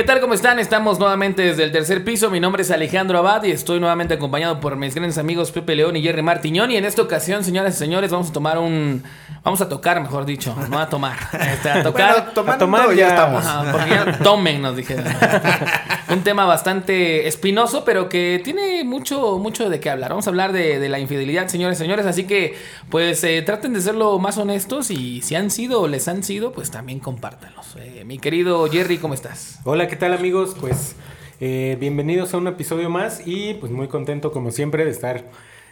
¿Qué tal? ¿Cómo están? Estamos nuevamente desde el tercer piso. Mi nombre es Alejandro Abad y estoy nuevamente acompañado por mis grandes amigos Pepe León y Jerry Martiñón. Y en esta ocasión, señoras y señores, vamos a tomar un. Vamos a tocar, mejor dicho, no a tomar. Este, a tocar. Bueno, a tomar ya estamos. Ajá, porque ya tomen, nos dijeron. un tema bastante espinoso, pero que tiene mucho, mucho de qué hablar. Vamos a hablar de, de la infidelidad, señores y señores. Así que, pues, eh, traten de ser lo más honestos y si han sido o les han sido, pues también compártanlos. Eh, mi querido Jerry, ¿cómo estás? Hola, ¿qué tal amigos? Pues eh, bienvenidos a un episodio más y pues muy contento como siempre de estar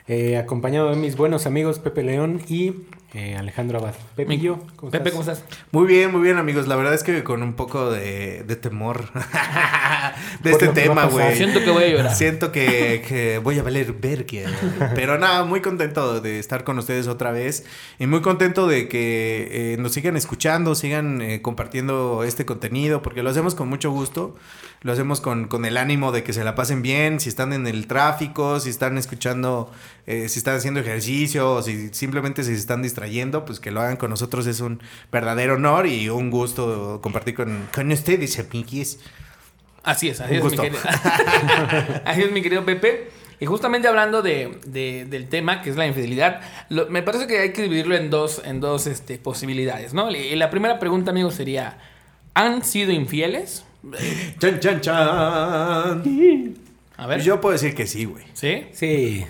eh, acompañado de mis buenos amigos Pepe León y eh, Alejandro Abad. Pepe, y yo, ¿cómo Pepe, estás? ¿cómo estás? Muy bien, muy bien, amigos. La verdad es que con un poco de, de temor de Por este tema, güey. Siento que voy a llorar. Siento que, que voy a valer verga. Pero nada, muy contento de estar con ustedes otra vez. Y muy contento de que eh, nos sigan escuchando, sigan eh, compartiendo este contenido, porque lo hacemos con mucho gusto. Lo hacemos con, con el ánimo de que se la pasen bien, si están en el tráfico, si están escuchando, eh, si están haciendo ejercicio, o si simplemente se están distrayendo, pues que lo hagan con nosotros es un verdadero honor y un gusto compartir con, con ustedes, amiguis. Así es, así Un es, mi querido. así es, mi querido Pepe. Y justamente hablando de, de- del tema, que es la infidelidad, lo- me parece que hay que dividirlo en dos, en dos este, posibilidades, ¿no? Y la primera pregunta, amigo, sería, ¿han sido infieles? Chan, chan, chan. A ver. Pues yo puedo decir que sí, güey. ¿Sí? Sí.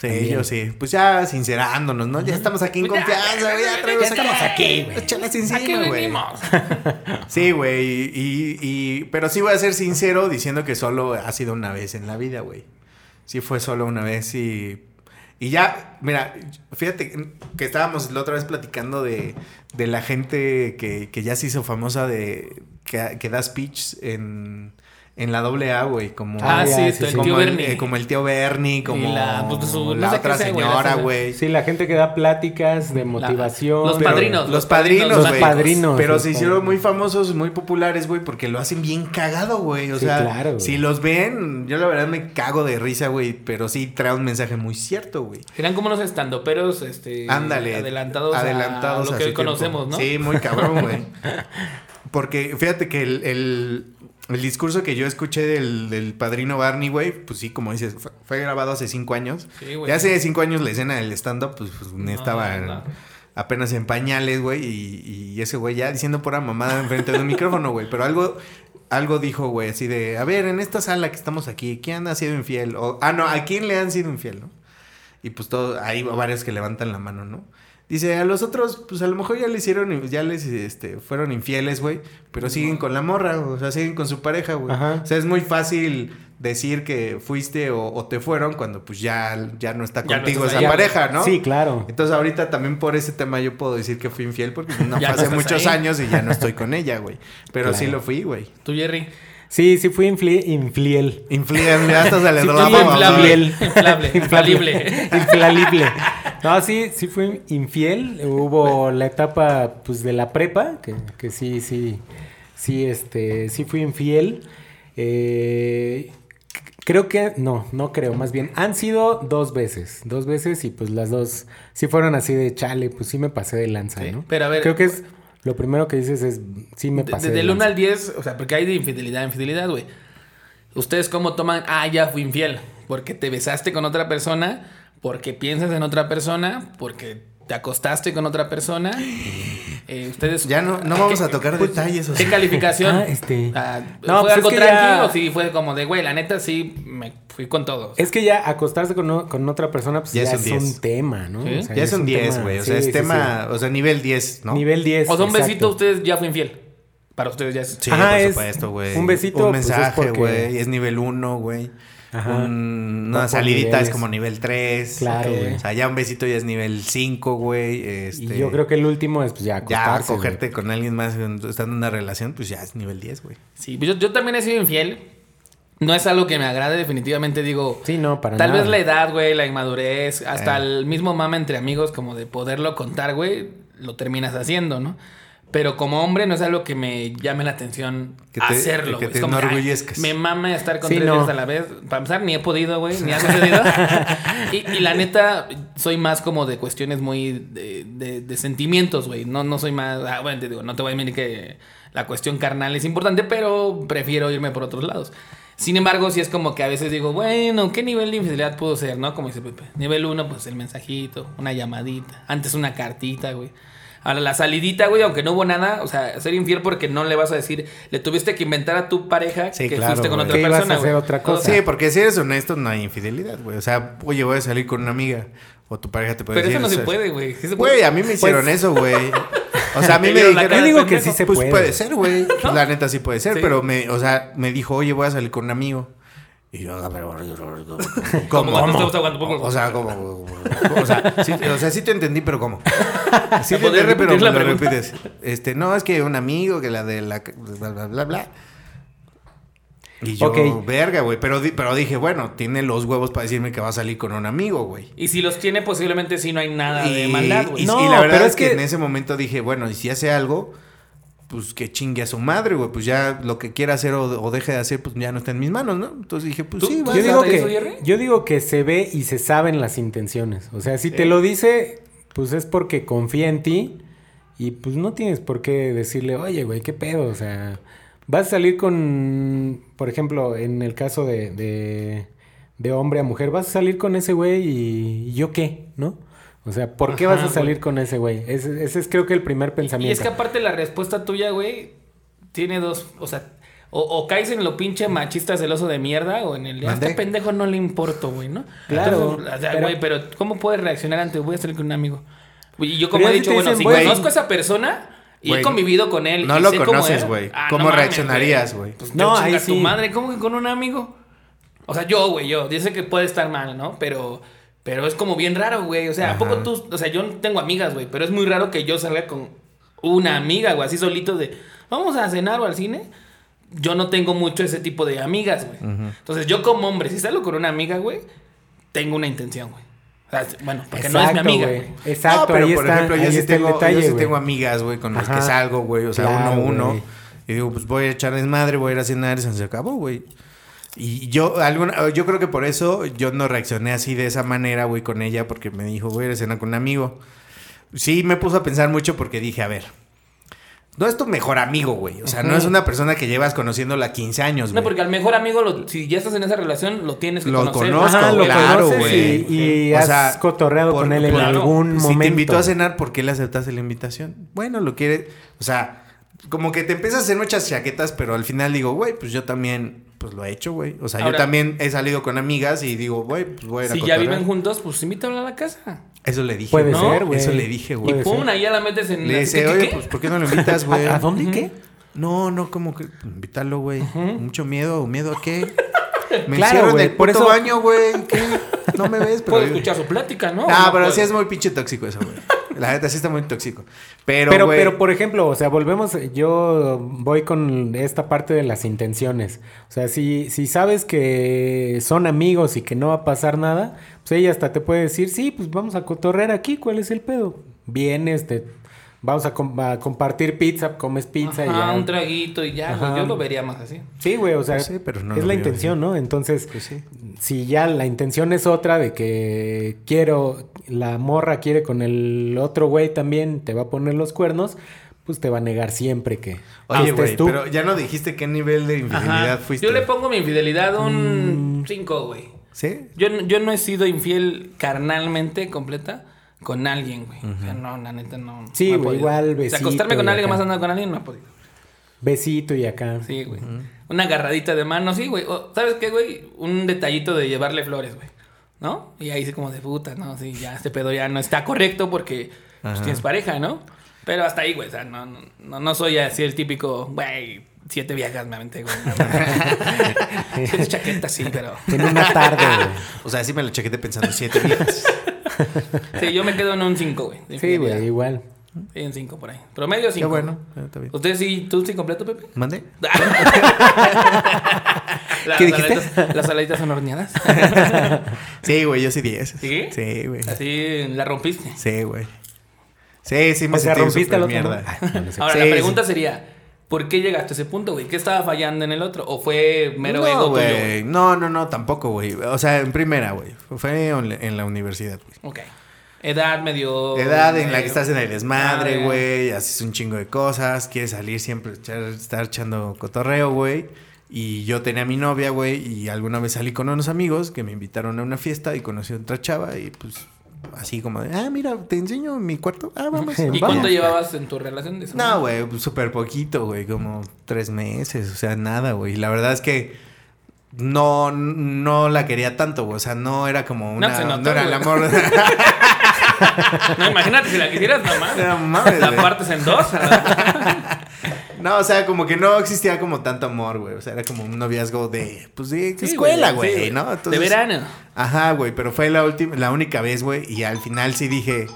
Sí, También. yo sí. Pues ya sincerándonos, ¿no? Ya estamos aquí en Pues confianza, güey. Ya, ya estamos aquí, güey. Échalas ¿A qué encima, güey. Sí, güey. Y, y- pero sí voy a ser sincero diciendo que solo ha sido una vez en la vida, güey. Sí fue solo una vez y... Y ya, mira, fíjate que estábamos la otra vez platicando de, de la gente que, que ya se hizo famosa de... Que, que da speech en, en la doble A, güey. Como, Ah, ya, sí, sí, sí. como, tío el, Bernie. eh, como el tío Bernie, como la- pues, su- no la sé otra sea, señora, güey. Sí, la gente que da pláticas de motivación. los Pero- padrinos. Los padrinos, Los güey. padrinos, Pero los se hicieron padrinos. muy famosos, muy populares, güey, porque lo hacen bien cagado, güey. O Sí, sea, claro, güey. si los ven, yo la verdad me cago de risa, güey. Pero sí trae un mensaje muy cierto, güey. Eran como unos estandoperos este, Ándale. adelantados, adelantados a lo a que su hoy tiempo. conocemos, ¿no? Sí, muy cabrón, güey. Porque fíjate que el, el, el discurso que yo escuché del, del padrino Barney, güey, pues sí, como dices, fue, fue grabado hace cinco años. Sí, güey. Ya hace cinco años la escena del stand-up, pues, pues, estaba no. apenas en pañales, güey, y, y ese güey ya diciendo pura mamada enfrente de un micrófono, güey. Pero algo, algo dijo, güey, así de, a ver, en esta sala que estamos aquí, ¿quién ha sido infiel? O, ah, no, ¿a quién le han sido infiel, no? Y pues todo, hay varios que levantan la mano, ¿no? Dice, a los otros, pues a lo mejor ya le hicieron, ya les, este, fueron infieles, güey, pero siguen con la morra, o sea, siguen con su pareja, güey. Ajá. O sea, es muy fácil decir que fuiste o, o te fueron cuando pues ya, ya no está Ya no contigo esa ahí. pareja, ¿no? Sí, claro. Entonces ahorita también por ese tema yo puedo decir que fui infiel porque no Ya fue no hace muchos ahí. años y ya no estoy con ella, güey. Pero sí lo fui, güey. ¿Tú, Jerry? Sí, sí fui infli- infiel. Infiel, ya hasta se le Sí, inflable. Inflable. Infalible. Infalible. No, sí, sí fui infiel. Hubo la etapa, pues, de la prepa, que, que sí, sí, sí, este, sí fui infiel. Eh, creo que, no, no creo, más bien, han sido dos veces, dos veces y pues las dos sí fueron así de chale, pues sí me pasé de lanza, Sí, ¿no? pero a ver, Creo que es, lo primero que dices es, sí me pasé Desde de el 1 lanza. al 10, o sea, porque hay de infidelidad a infidelidad, güey. ¿Ustedes cómo toman? Ah, ya fui infiel. Porque te besaste con otra persona, porque piensas en otra persona, porque te acostaste con otra persona. Eh, ustedes. Ya no, no vamos ¿qué- a tocar pues, detalles. o ¿Qué calificación? Ah, este. Ah, No, ¿Fue pues es algo que tranquilo ya- o sí fue como de, güey, la neta sí me fui con todos? Es que ya acostarse con, con otra persona, pues Ya ya, es un es 10. un tema, ¿no? Sí. O sea, Ya es un 10, tema. güey. O Sí, sea, es sí, tema, o sea, nivel 10, sí. ¿no? Nivel 10. o sea, un besito, ustedes ya fue infiel. Para ustedes ya es. Sí, Ajá, por es supuesto, güey. un besito, Un pues, es mensaje, porque- güey. Es nivel 1, güey. Ajá. Un- Va una salidita es como nivel 3. Claro, güey. O sea, ya un besito ya es nivel 5, güey. Este, Y yo creo que el último es pues ya cogerte con alguien más estando en una relación, pues ya es nivel 10, güey. Sí, pues yo, yo también he sido infiel. No es algo que me agrade, definitivamente digo. Sí, no, para Tal nada. vez la edad, güey, la inmadurez, hasta Eh. el mismo mama entre amigos, como de poderlo contar, güey, lo terminas haciendo, ¿no? Pero como hombre no es algo que me llame la atención Que te- hacerlo, que te Es como, ay, enorgullezcas. me mama estar con Sí, tres no. a la vez. Para empezar, ni he podido, güey, ni ha sucedido. y, y la neta, soy más como de cuestiones muy de, de- de sentimientos, güey. No, no soy más. Ah, bueno, te digo, no te voy a decir que la cuestión carnal es importante, pero prefiero irme por otros lados. Sin embargo, si es como que a veces digo, bueno, ¿qué nivel de infidelidad puedo ser, no? Como dice Pepe. Nivel 1, pues el mensajito, una llamadita, antes una cartita, güey. Ahora, la salidita, güey, aunque no hubo nada, o sea, ser infiel porque no le vas a decir, le tuviste que inventar a tu pareja Sí, que claro, fuiste con otra Que ibas a persona, hacer otra cosa. Sí, porque si eres honesto, no hay infidelidad, güey. O sea, oye, voy a salir con una amiga. O tu pareja te puede Pero decir. eso no se puede, güey. Sí. Güey, a mí me hicieron eso, güey. O sea, a mí me dijeron. Yo digo que sí se Pues puede. puede ser, güey. La neta sí puede ser, Sí. pero me, o sea, me dijo, oye, voy a salir con un amigo. Y yo, ver, ¿cómo? ¿Cómo? ¿Cómo? ¿Cómo? O sea, ¿cómo? O sea, sí, o sea, sí te entendí, pero ¿cómo? Sí te ¿Podrías entendí, pero me lo repites. Este, no, es que un amigo, que la de la... bla, bla, bla, bla. Y yo, verga, güey. Pero, pero dije, bueno, tiene los huevos para decirme que va a salir con un amigo, güey. Y si los tiene, posiblemente sí no hay nada de maldad, güey. y- No, y la verdad pero es es que, que- en ese momento dije, bueno, y si hace algo, pues que chingue a su madre, güey. Pues ya lo que quiera hacer o, o deje de hacer, pues ya no está en mis manos, ¿no? Entonces dije, pues ¿Tú- sí. Yo ¿Vas digo, eso, que, Jerry? yo digo que se ve y se saben las intenciones. O sea, si te lo dice, pues es porque confía en ti y pues no tienes por qué decirle, oye, güey, ¿qué pedo? O sea, vas a salir con, por ejemplo, en el caso de, de, de hombre a mujer, vas a salir con ese güey y, y yo qué, ¿no? O sea, ¿por qué Ajá, vas a salir güey. con ese güey? Ese, ese es creo que el primer Y pensamiento. es que aparte la respuesta tuya, güey, tiene dos, o sea, o, o caes en lo pinche machista celoso de mierda o en el a este pendejo no le importo, güey, ¿no? Claro, Entonces, o sea, pero- güey, pero ¿cómo puedes reaccionar ante voy a salir con un amigo? Y yo como Pero he dicho, bueno, dicen, si güey, conozco a esa persona y he convivido con él no y lo sé cómo conoces, es, güey. ah, ¿Cómo reaccionarías, güey? Pues No, ahí ahí tu sí. madre, ¿cómo que con un amigo? O sea, yo, güey, yo, sé que puede estar mal, ¿no? Pero pero es como bien raro, güey. O sea, ¿a poco tú, o sea, yo no tengo amigas, güey, pero es muy raro que yo salga con una amiga, güey, así solito de, vamos a cenar o al cine. Yo no tengo mucho ese tipo de amigas, güey. Entonces, yo como hombre, si salgo con una amiga, güey, tengo una intención, güey. O sea, bueno, porque no es mi Exacto, amiga, güey. Exacto, no, pero ahí por está, ejemplo, yo sí, tengo, detalle, yo sí tengo amigas, güey, con las que salgo, güey. O sea, Claro, uno a uno. Y digo, pues voy a echar desmadre, voy a ir a cenar y se acabó, güey. Y yo, alguna, yo creo que por eso yo no reaccioné así de esa manera, güey, con ella, porque me dijo, voy a ir a cenar con un amigo. Sí, me puso a pensar mucho porque dije, a ver, no es tu mejor amigo, güey. O sea, no es una persona que llevas conociéndola 15 años, No, güey. porque al mejor amigo, lo- si ya estás en esa relación, lo tienes que Lo conocer. conozco, Ajá, lo claro, conoces güey. y, y O has sea, cotorreado por- con él en claro, algún si momento. te invitó a cenar, ¿por qué le aceptaste la invitación? Bueno, lo quiere, o sea, como que te empiezas a hacer muchas chaquetas, pero al final digo, güey, pues yo también, pues lo he hecho, güey. O sea, Ahora- yo también he salido con amigas y digo, güey, pues voy a ir a Si ya viven juntos, pues invítalo a la casa. Eso le dije. Puede güey. ¿no? ser, güey. Eso le dije, Y güey. Puede pum, ser. ahí ya la metes en Le la- dice, ¿qué, oye, qué? pues ¿por qué no lo invitas, güey? ¿A, a dónde y qué? No, no, como que invítalo, güey. Mucho miedo, ¿miedo a qué? Me Claro, encierro en güey, el por eso- baño, güey. ¿Qué? No me ves, pero Puedo escuchar su plática, ¿no? Ah, No pero puedo. sí es muy pinche tóxico eso, güey. La neta sí está muy tóxico. Pero, Pero, pero, por ejemplo, o sea, volvemos, yo voy con esta parte de las intenciones. O sea, si, si sabes que son amigos y que no va a pasar nada, pues ella hasta te puede decir, sí, pues vamos a cotorrear aquí, ¿cuál es el pedo? Vienes, te, vamos a, com- a compartir pizza, comes pizza y ya. un traguito y ya, güey. Yo lo vería más así. Sí, güey, o sea, Pues sí, pero no es la intención, así. ¿no? Entonces, Pues sí. si ya la intención es otra de que quiero, la morra quiere con el otro güey también, te va a poner los cuernos, pues te va a negar siempre que, Oye, estés güey, tú. pero ya no dijiste qué nivel de infidelidad Ajá. fuiste. Yo le pongo mi infidelidad Mm. un 5, güey. ¿Sí? Yo, no- yo no he sido infiel carnalmente completa con alguien, güey. O sea, no, la neta no. Sí, güey, igual O sea, besito acostarme con alguien acá. más andando con alguien no he podido. Besito y acá. Sí, güey. Una agarradita de mano, sí, güey. O, ¿Sabes qué, güey? Un detallito de llevarle flores, güey. ¿No? Y ahí sí como de puta, ¿no? Sí, ya este pedo ya no está correcto porque pues, tienes pareja, ¿no? Pero hasta ahí, güey. O sea, no, no, no soy así el típico, güey, siete viejas me aventé, güey. Siete chaquetas, sí, pero... En una tarde, güey. O sea, sí me lo chequé pensando siete días. Sí, yo me quedo en un 5, güey. Sí, güey, igual. Sí, en 5 por ahí. Promedio 5. Qué bueno. Está bien. ¿Ustedes sí, tú sí completo, Pepe? ¿Mande? Las ¿Qué dijiste? saladitas- Las saladitas son horneadas. Sí, güey, yo sí 10. ¿Sí? Sí, güey. Así la rompiste. Sí, güey. Sí, sí me O sea, sentí rompiste otro. mierda. ¿no? Ah, no sé. Ahora, Sí, la sí. pregunta sería, ¿por qué llegaste a ese punto, güey? ¿Qué estaba fallando en el otro? ¿O fue mero no, ego güey. No, no, no, tampoco, güey. O sea, en primera, güey. Fue en la universidad, güey. Ok. Edad medio. Edad en la que estás en el desmadre, madre. güey, haces un chingo de cosas, quieres salir siempre, echar- estar echando cotorreo, güey. Y yo tenía a mi novia, güey, y alguna vez salí con unos amigos que me invitaron a una fiesta y conocí a otra chava y pues así como de, ah, mira, te enseño mi cuarto, ah, vamos. ¿Y Vamos. cuánto llevabas en tu relación de eso? No, güey, súper poquito, güey, como tres meses, o sea, nada, güey. La verdad es que no, no la quería tanto, güey, o sea, no era como una... se No, notó, era el amor... No, imagínate si la quisieras nomás. No mames, La güey. partes en dos. No, o sea, como que no existía como tanto amor, güey. O sea, era como un noviazgo de, pues, de Sí, escuela, güey, güey, sí, ¿no? de verano. Ajá, güey, pero fue la última, la única vez, güey. Y al final sí dije,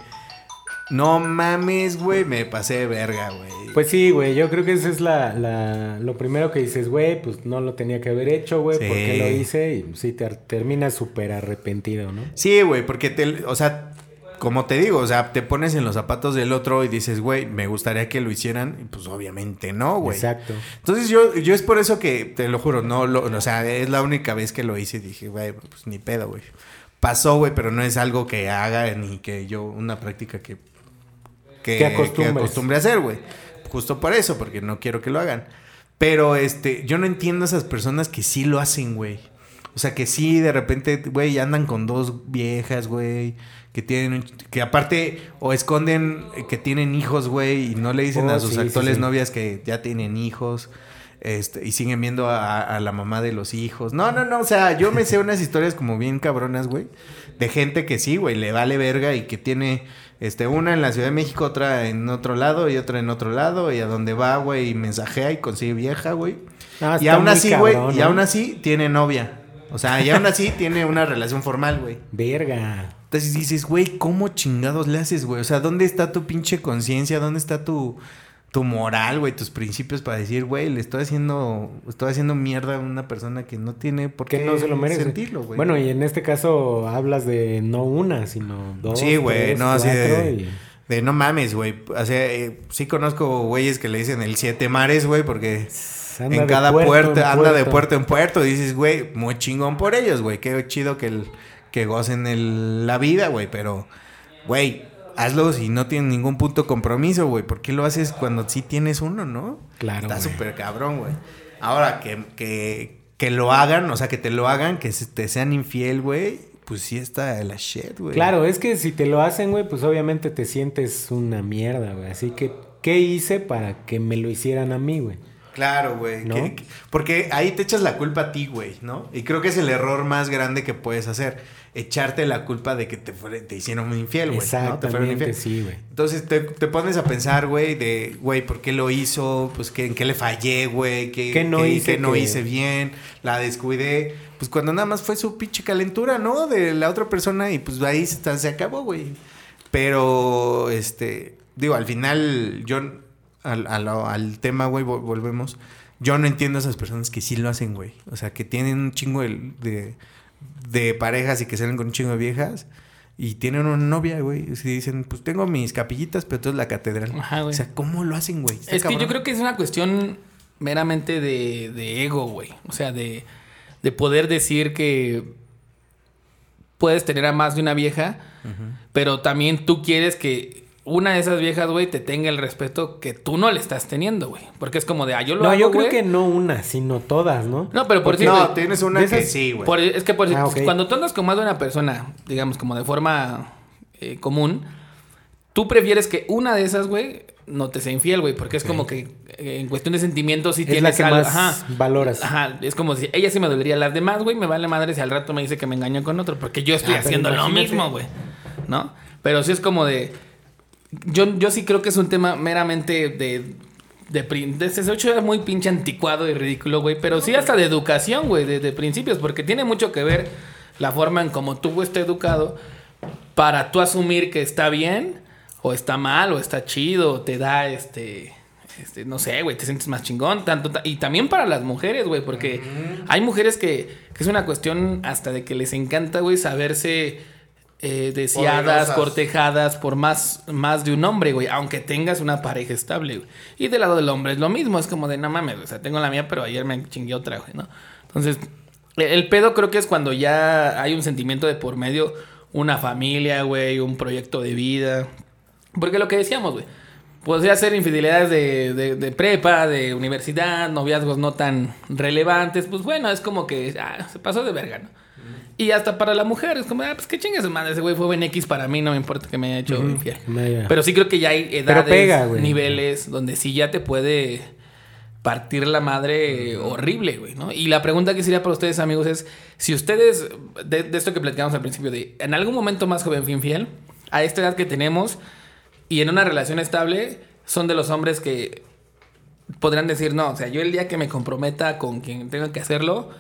no mames, güey, me pasé de verga, güey. Pues sí, güey, yo creo que eso es la, la- lo primero que dices, güey, pues no lo tenía que haber hecho, güey, Sí. ¿por qué lo hice? Y sí, te terminas súper arrepentido, ¿no? Sí, güey, porque te, o sea, como te digo, o sea, te pones en los zapatos del otro y dices, güey, me gustaría que lo hicieran. Y pues obviamente no, güey. Exacto. Entonces yo, yo es por eso que, te lo juro, no lo, o sea, es la única vez que lo hice y dije, güey, pues ni pedo, güey. Pasó, güey, pero no es algo que haga ni que yo, una práctica que, que, acostumbre a hacer, güey. Justo por eso, porque no quiero que lo hagan. Pero, este, yo no entiendo a esas personas que sí lo hacen, güey. O sea, que sí, de repente, güey, andan con dos viejas, güey. Que tienen, que aparte, o esconden que tienen hijos, güey, y no le dicen Oh, a sus sí, sí, actuales sí. novias que ya tienen hijos. Este, y siguen viendo a, a la mamá de los hijos. No, no, no. O sea, yo me sé unas historias como bien cabronas, güey. De gente que sí, güey, le vale verga y que tiene este, una en la Ciudad de México, otra en otro lado y otra en otro lado. Y a donde va, güey, y mensajea y consigue vieja, güey. Ah, y aún así, güey, y ¿no? aún así tiene novia. O sea, y aún así tiene una relación formal, güey. Verga. Entonces dices, güey, ¿cómo chingados le haces, güey? O sea, ¿dónde está tu pinche conciencia? ¿Dónde está tu, tu moral, güey? Tus principios para decir, güey, le estoy haciendo, estoy haciendo mierda a una persona que no tiene por qué Que no se lo merece. sentirlo, güey. Bueno, y en este caso hablas de no una, sino dos. Sí, güey, no, así de, y- de no mames, güey. O sea, eh, sí conozco güeyes que le dicen el siete mares, güey, porque Anda en cada puerto puerto, en anda de puerto. en puerto. Y dices, güey, muy chingón por ellos, güey. Qué chido que, el, que gocen el- la vida, güey. Pero, güey, hazlo si no tienen ningún punto de compromiso, güey. ¿Por qué lo haces cuando sí tienes uno, no? Claro, Está súper cabrón, güey. Ahora, que, que, que lo hagan, o sea, que te lo hagan, que te sean infiel, güey. Pues sí está la shit, güey. Claro, es que si te lo hacen, güey, pues obviamente te sientes una mierda, güey. Así que, ¿qué hice para que me lo hicieran a mí, güey? Claro, güey. ¿No? que- que- porque ahí te echas la culpa a ti, güey, ¿no? Y creo que es el error más grande que puedes hacer. Echarte la culpa de que te, te hicieron un infiel, güey. ¿no? Te fueron Exactamente, infiel. sí, güey. Entonces te, te pones a pensar, güey, de, güey, ¿por qué lo hizo? Pues, ¿qué, ¿en qué le fallé, güey? ¿Qué, ¿Qué no qué- hice qué no hice bien? La descuidé. Pues cuando nada más fue su pinche calentura, ¿no? De la otra persona y pues ahí se, se acabó, güey. Pero, este, digo, al final, yo, al, al, al tema, güey, vol- volvemos. Yo no entiendo a esas personas que sí lo hacen, güey. O sea, que tienen un chingo de, de, de parejas y que salen con un chingo de viejas. Y tienen una novia, güey. Y dicen, pues tengo mis capillitas, pero tú es la catedral. Ajá, güey. O sea, ¿cómo lo hacen, güey? Es que yo creo que es una cuestión meramente de, de ego, güey. O sea, de, de poder decir que puedes tener a más de una vieja, pero también tú quieres que una de esas viejas, güey, te tenga el respeto que tú no le estás teniendo, güey. Porque es como de, ah, yo lo No, hago, yo creo que no una, sino todas, ¿no? No, pero por decir, No, tienes una que sí, güey. es que por, Ah, cuando tú andas con más de una persona, digamos, como de forma eh, común, tú prefieres que una de esas, güey, no te sea infiel, güey, porque es como que eh, en cuestión de sentimientos sí Es tienes la que algo- más ajá. valoras. Ajá, es como si ella sí me dolería. Las demás, güey, me vale madre si al rato me dice que me engañó con otro, porque yo estoy Ah, haciendo lo mismo, güey. ¿No? Pero sí es como de. Yo, yo sí creo que es un tema meramente de. De, prin- de ese hecho es muy pinche anticuado y ridículo, güey. Pero sí hasta de educación, güey, de, de principios. Porque tiene mucho que ver la forma en cómo tú estás educado para tú asumir que está bien, o está mal, o está chido, o te da este. este, no sé, güey, te sientes más chingón. Tanto, ta- y también para las mujeres, güey, porque hay mujeres que, que es una cuestión hasta de que les encanta, güey, saberse eh, deseadas, Poderosas. cortejadas por más, más de un hombre, güey, aunque tengas una pareja estable, güey. Y del lado del hombre es lo mismo, es como de, no mames, o sea, tengo la mía, pero ayer me chingué otra, güey, ¿no? Entonces, el- el pedo creo que es cuando ya hay un sentimiento de por medio una familia, güey, un proyecto de vida. Porque lo que decíamos, güey, podría ser infidelidades de, de, de prepa, de universidad, noviazgos no tan relevantes, pues bueno, es como que ah, se pasó de verga, ¿no? Y hasta para la mujer, es como, ah, pues qué chingas madre, ese güey fue buen X para mí, no me importa que me haya hecho infiel. Pero sí creo que ya hay edades, pega, niveles donde sí ya te puede partir la madre horrible, güey, ¿no? Y la pregunta que sería para ustedes, amigos, es si ustedes, de, de esto que platicamos al principio, de en algún momento más joven fui infiel, a esta edad que tenemos y en una relación estable, son de los hombres que podrán decir, no, o sea, yo el día que me comprometa con quien tenga que hacerlo,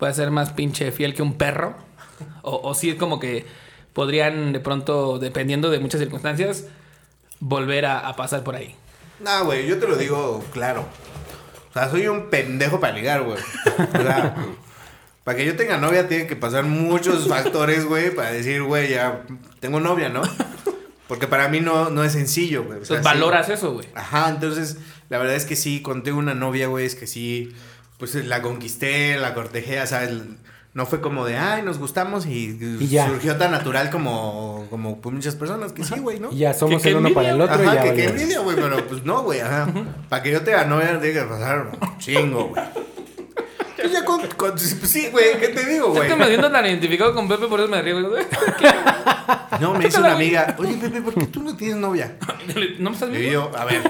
voy a ser más pinche fiel que un perro. O, o sí es como que podrían de pronto, dependiendo de muchas circunstancias, volver a, a pasar por ahí. No, güey, yo te lo digo claro. O sea, soy un pendejo para ligar, güey. O sea, para que yo tenga novia tienen que pasar muchos factores, güey, para decir, güey, ya tengo novia, ¿no? Porque para mí no, no es sencillo, güey. O sea, Entonces, sí. valoras eso, güey. Ajá, entonces, la verdad es que sí, cuando tengo una novia, güey, es que sí, pues la conquisté, la cortejé, ¿sabes? No fue como de, ay, nos gustamos y, Y ya. surgió tan natural como, como pues, muchas personas que sí, güey, ¿no? Y ya somos el uno para el otro Ajá, y ya que, que valió. envidia, güey, pero pues no, güey, ajá. Para que yo tenga novia tiene que pasar chingo, güey. Pues ya con, con- sí, güey, ¿qué te digo, Es güey? que me siento tan identificado con Pepe, por eso me río, güey. No, me dice una amiga, oye, Pepe, ¿por qué tú no tienes novia? ¿No me estás Y viendo? yo, a ver.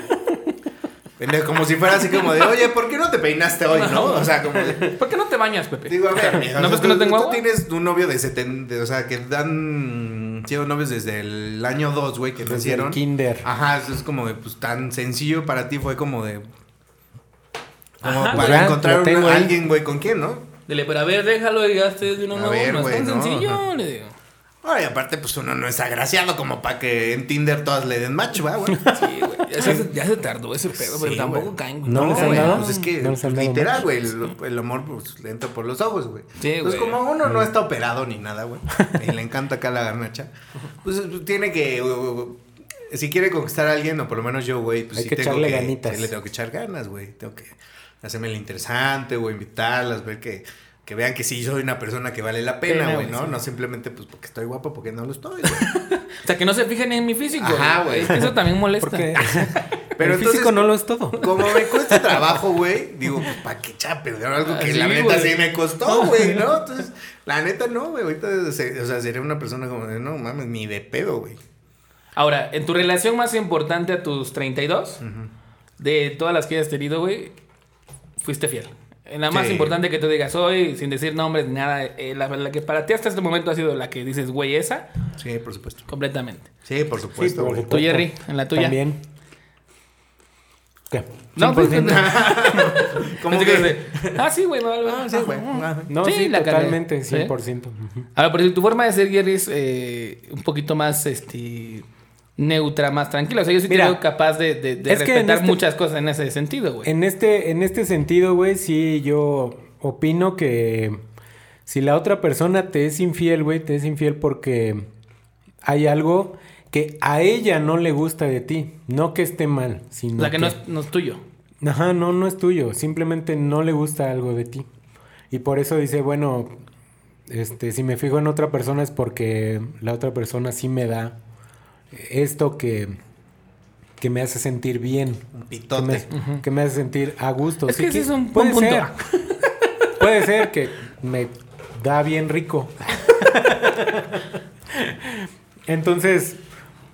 Pendejo, Como si fuera así como de, oye, ¿por qué no te peinaste hoy, no? O sea, como de, ¿Por qué no te bañas, Pepe? Digo, a ver, mija, ¿No o sea, ves que no tú- tengo tú agua? tienes un novio de 70, o sea, que dan siendo novios desde el año 2, güey, que Desde nacieron. el kinder. Ajá, eso es como de, pues tan sencillo para ti fue como de como Ajá, para encontrar Lo tengo una- ahí. alguien, güey, con quién, ¿no? Dile, pero a ver, déjalo y gastes de uno A nuevo. ver, no es güey, tan no, sencillo, ajá. le digo. Ay, aparte, pues uno no es agraciado como para que en Tinder todas le den match, ¿va, güey? Sí, güey. Ya se, ya se tardó ese pedo, pero Sí, tampoco güey. caen, güey. No han güey? Pues es que, ¿No pues, literal, güey, el, el amor pues, le entra por los ojos, güey. Sí, Entonces, güey. como uno no está operado ni nada, güey, y le encanta acá la garnacha, pues tiene que, uh, si quiere conquistar a alguien, o por lo menos yo, güey, pues Hay sí que tengo echarle que, ganitas. le tengo que echar ganas, güey. Tengo que hacerme el interesante, o invitarlas, ver que, que vean que sí soy una persona que vale la pena, güey, ¿no? sí. No simplemente, pues, porque estoy guapo, porque no lo estoy, güey. O sea, que no se fijen en mi físico. Ajá, güey. Es que eso también molesta. Porque Pero el físico entonces- no lo es todo. Como me cuesta trabajo, güey, digo, pues, ¿para qué chape? De algo que Ah, la neta sí me costó, güey, ¿no? Entonces, la neta no, güey. Ahorita, o sea, sería una persona como de, no mames, ni de pedo, güey. Ahora, en tu relación más importante a tus 32, de todas las que hayas tenido, güey, fuiste fiel. En la más Sí. importante que tú digas hoy, sin decir nombres ni nada, eh, la, la que para ti hasta este momento ha sido la que dices, güey, esa, Sí, por supuesto. completamente. Sí, por supuesto, por supuesto. Tú, Jerry, en la tuya. También. ¿Qué? No, pues, 100%. Como Pensé que... que- Ah, sí, güey, vale. Ah, sí, güey. Ajá. No, Sí, sí, la totalmente, ¿Sí? 100%. Ujú. Ahora, pero si tu forma de ser, Jerry, es eh, un poquito más este, neutra, más tranquila. O sea, yo sí Mira, te veo capaz de, de- que respetar este- muchas cosas en ese sentido, güey. En este, en este sentido, güey, sí, yo opino que si la otra persona te es infiel, güey, te es infiel porque hay algo que a ella no le gusta de ti. No que esté mal, sino O sea, que no es, no es tuyo. Ajá, no, no es tuyo. Simplemente no le gusta algo de ti. Y por eso dice, bueno, este, si me fijo en otra persona es porque la otra persona sí me da esto que, que me hace sentir bien. Un Que me, pitote. que me hace sentir a gusto. Es Sí que ese que- es un puede buen punto. ser. Puede ser que me da bien rico. Entonces,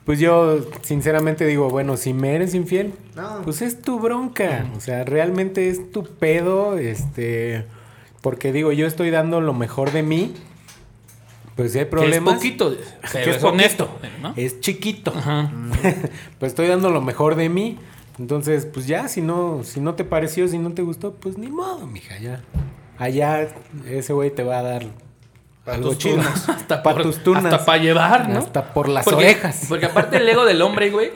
pues yo sinceramente digo, bueno, si me eres infiel, No. pues es tu bronca. O sea, realmente es tu pedo, este, porque digo, yo estoy dando lo mejor de mí. Pues si hay Que problemas. es poquito, que pero es, poquito, honesto, ¿no? Es chiquito. Ajá. pues estoy dando lo mejor de mí. Entonces, pues ya, si no, si no te pareció, si no te gustó, pues ni modo, mija, ya. Allá ese güey te va a dar Pa' algo chido. tunas. Hasta Pa' por, tus tunas. Hasta para llevar, ¿no? Hasta por las Porque- orejas. Porque aparte el ego del hombre, güey,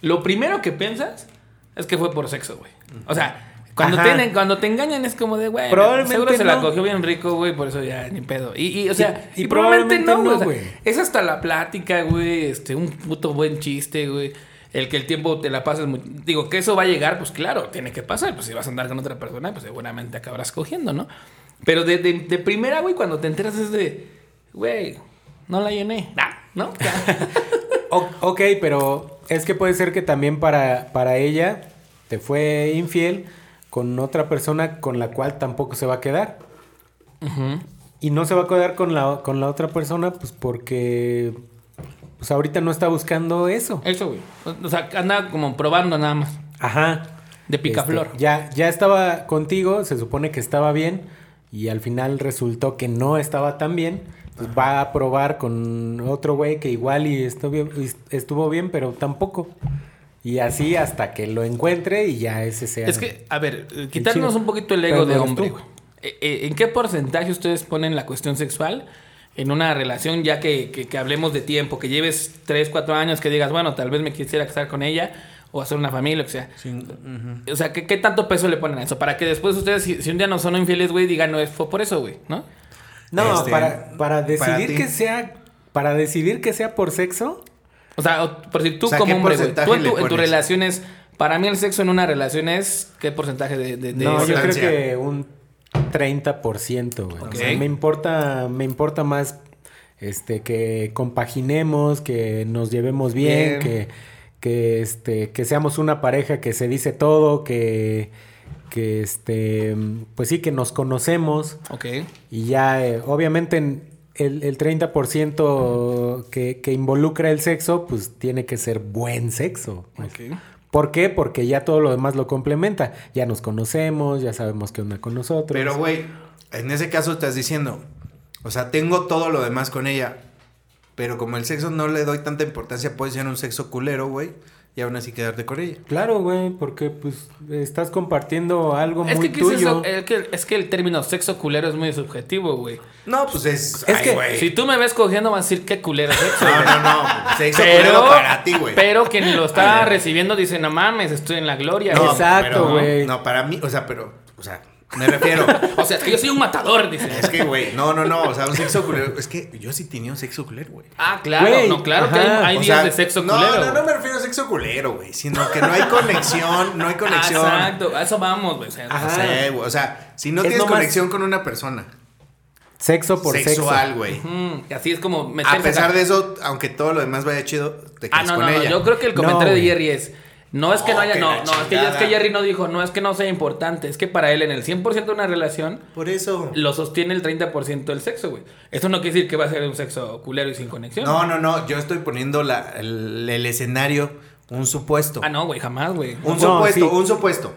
lo primero que piensas es que fue por sexo, güey. O sea, cuando, Ajá. te, cuando te engañan es como de, güey, Probablemente seguro se la cogió bien rico, güey, por eso ya ni pedo. Y, y, o sea, Y- y, y probablemente, probablemente no, güey. no, o sea, güey. es hasta la plática, güey, este, un puto buen chiste, güey. El que el tiempo te la pases muy... Digo, que eso va a llegar, pues claro, tiene que pasar. Pues si vas a andar con otra persona, pues seguramente acabarás cogiendo, ¿no? Pero de, de, de primera, güey, cuando te enteras es de... Güey, no la llené. Ah, ¿no? O- ok, pero es que puede ser que también para, para ella te fue infiel con otra persona con la cual tampoco se va a quedar. Y no se va a quedar con la, con la otra persona, pues porque pues ahorita no está buscando eso. Eso, güey. O sea, anda como probando nada más. Ajá. De picaflor. Este, ya, ya estaba contigo, se supone que estaba bien, y al final resultó que no estaba tan bien. Pues va a probar con otro güey que igual y estuvo bien, estuvo bien, pero tampoco. Y así hasta que lo encuentre y ya ese sea. Es que, a ver, eh, quitarnos un poquito el ego de hombre. Eh, eh, ¿En qué porcentaje ustedes ponen la cuestión sexual en una relación ya que, que- que hablemos de tiempo, que lleves 3, 4 años, que digas, bueno, tal vez me quisiera casar con ella o hacer una familia, que sea? O sea, ¿qué, qué tanto peso le ponen a eso? Para que después ustedes, si, si un día no son infieles, güey, digan, no, es fue por eso, güey, ¿no? no, este, para, para decidir que sea. Para decidir que sea por sexo. O sea, por decir, tú O sea, como ¿qué hombre, güey, tú en tu, en tu relación es, para mí el sexo en una relación es, ¿qué porcentaje de, de, de no, yo creo que un 30%, güey. O sea, me importa, me importa más este que compaginemos, que nos llevemos bien, Bien. que, que este, que seamos una pareja que se dice todo, que, que este, pues sí, que nos conocemos. Ok. Y ya, eh, obviamente, en el, el 30% que, que involucra el sexo, pues tiene que ser buen sexo. pues. ¿Por qué? Porque ya todo lo demás lo complementa. Ya nos conocemos, ya sabemos qué onda con nosotros. Pero, güey, en ese caso estás diciendo, o sea, tengo todo lo demás con ella, pero como el sexo no le doy tanta importancia, puede ser un sexo culero, güey, y aún así quedarte con ella. Claro, güey, porque pues estás compartiendo algo Es muy que, ¿qué es, tuyo. eso? Es que, es que el término sexo culero es muy subjetivo, güey. No, pues es. Es ay, que güey. Si tú me ves cogiendo, vas a decir qué culero sexo. No, güey. no, no. Sexo Pero, culero para ti, güey. pero quien lo está recibiendo dice, no mames, estoy en la gloria. No, Exacto, güey. No, para mí, o sea, pero, o sea, me refiero. O sea, es que yo soy un matador, dice. Es que, güey, no, no, no, o sea, un sexo culero. Es que yo sí tenía un sexo culero, güey. Ah, claro, no, claro que ajá. hay, hay O días sea, de sexo no, culero. No, no me refiero a sexo culero, güey, sino que no hay conexión, no hay Ah, conexión. exacto, a eso vamos, güey. O sea, Ajá. O sea, güey, o sea, si no Es tienes nomás- conexión con una persona Sexo por sexual, güey. así es como meterse A pesar acá. de eso, aunque todo lo demás vaya chido, te Ah, quedas no, con no, no. ella. Yo creo que el No, comentario de. Jerry es. No es que no Oh, haya. que No, no, es que, es que. Jerry no dijo, no es que no sea importante. Es que para él, en el 100% de una relación, Por eso. lo sostiene el 30% del sexo, güey. Eso no quiere decir que va a ser un sexo culero y sin conexión. No, no, no, yo estoy poniendo la, el, el escenario, un supuesto. Ah, no, güey, jamás, güey. Un No, supuesto, sí. un supuesto.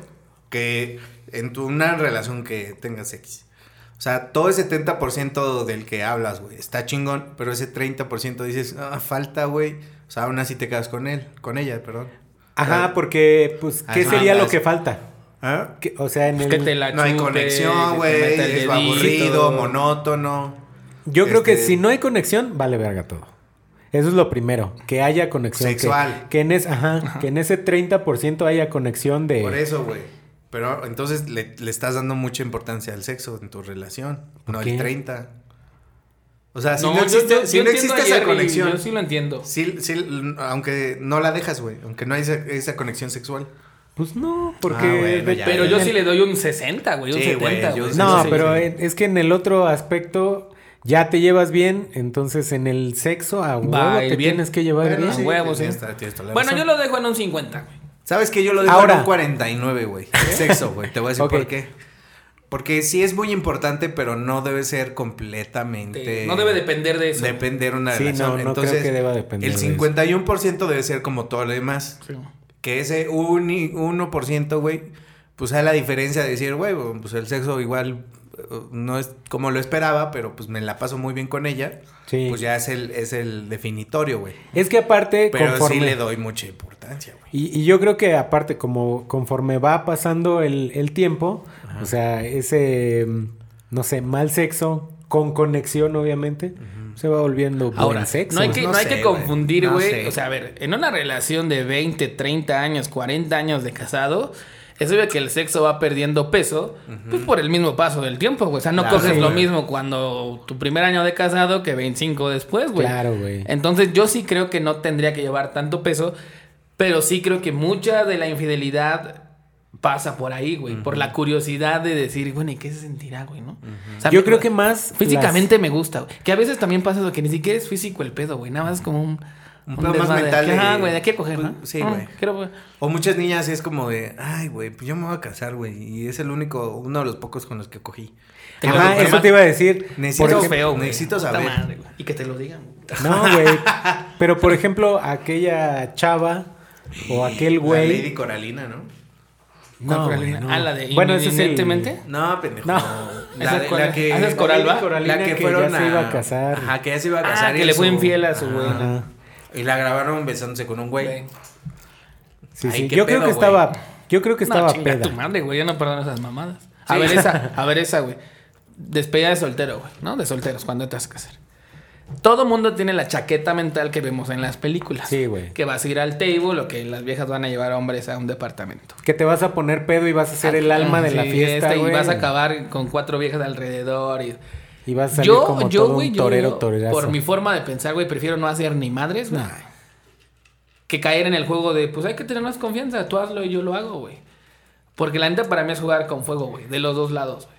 Que en tu, una relación que tengas X. O sea, todo ese 70% del que hablas, güey, está chingón, pero ese 30% dices, ah, falta, güey. O sea, aún así te quedas con él, con ella, perdón. Ajá, porque, pues, ¿qué Ajá, sería lo es- que falta? ¿Ah? Que- o sea, en Pues el... que te la No hay chute, conexión, güey, es aburrido, monótono. Yo creo que Este- si no hay conexión, vale verga todo. Eso es lo primero, que haya conexión. Sexual. Que, en, es, ajá, que en ese 30% haya conexión de... Por eso, güey. Pero entonces le, le estás dando mucha importancia al sexo en tu relación, no qué? el 30. O sea, si No, existe, yo- si yo no entiendo existe a esa Jerry, conexión, Yo sí lo entiendo. sí, sí, aunque no la dejas, güey, aunque no hay esa, esa conexión sexual. Pues no, porque... Ah, bueno, ya, Pero ya, yo ya. sí le doy un 60, güey, un Sí, güey, 70, yo güey. sí, No, sí, pero sí. es que en el otro aspecto ya te llevas bien, entonces en el sexo a huevo Va te bien. tienes que llevar Bueno, bien. A sí, huevo, sí. tienes- tienes toda la Bueno, yo lo dejo en un 50, güey. ¿Sabes que Yo lo digo Ahora. en un 49, güey. Sexo, güey. Te voy a decir por qué. Porque sí es muy importante, pero no debe ser completamente... No debe depender de eso. Depender una Sí, relación. no, no Entonces, creo que deba depender El de eso. 51% debe ser como todo lo demás. Sí. Que ese uni- 1%, güey, pues hay la diferencia de decir, güey, pues el sexo igual eh, no es como lo esperaba, pero pues me la paso muy bien con ella. Sí. Pues ya es el, es el definitorio, güey. Es que aparte, Pero conforme... sí le doy mucha importancia, güey. Y, y yo creo que aparte, como conforme va pasando el, el tiempo, o sea, ese, mm, no sé, mal sexo, con conexión obviamente, se va volviendo Ahora, buen sexo. no hay que, No no hay sé, que confundir, güey. O sea, a ver, en una relación de 20, 30 años, 40 años de casado, es obvio que el sexo va perdiendo peso, pues por el mismo paso del tiempo, güey. O sea, no Claro, coges sí, lo mismo cuando tu primer año de casado que 25 después, güey. Claro, güey. Entonces, yo sí creo que no tendría que llevar tanto peso, pero sí creo que mucha de la infidelidad pasa por ahí, güey. Por la curiosidad de decir, bueno, ¿y qué se sentirá, güey, no? O sea, Yo me- creo que más Físicamente me gusta, güey. Que a veces también pasa eso, que ni siquiera es físico el pedo, güey. Nada más es como un... Un pedo más mental de- Ajá, güey, de aquí a coger, ¿no? Sí, Ah, güey. quiero- O muchas niñas es como de, ay, güey, pues yo me voy a casar, güey. Y es el único, uno de los pocos con los que cogí. Te lo Ajá, digo, eso te iba a decir. Necesito- Por Qué ejemplo- feo, güey. necesito saber. madre, güey. Y que te lo digan. güey. No, güey. Pero por ejemplo, aquella chava o aquel La Lady güey. Coralina, ¿no? ¿Cuál No, Coralina? no. Ah, la de Bueno, ese es el- Inminentemente. No, pendejo. No. La, ¿Esa de- cuál la es? que... ¿Esa es Coralba? Coralina La que que fueron ya se iba a casar. Ajá, que ya se iba a casar. Ah, que y le fue eso. infiel a su güey. Y la grabaron besándose con un güey. Sí, Ay, sí. Yo creo que güey. estaba. Yo creo que estaba peda. tu madre, güey. Yo no perdono esas mamadas. A Sí. ver esa, a ver esa, güey. Despedida de soltero, güey, ¿no? De solteros, cuando te vas a casar. Todo mundo tiene la chaqueta mental que vemos en las películas. Sí, güey. Que vas a ir al table o que las viejas van a llevar a hombres a un departamento. Que te vas a poner pedo y vas a ser el alma de la fiesta, esta, güey. Y vas a acabar con cuatro viejas alrededor. Y... Y vas a salir Yo, como yo, todo güey, un yo, torero torerazo. por mi forma de pensar, güey, prefiero no hacer ni madres, güey. Nah. Que caer en el juego de, pues hay que tener más confianza. Tú hazlo y yo lo hago, güey. Porque la neta para mí es jugar con fuego, güey. De los dos lados, güey.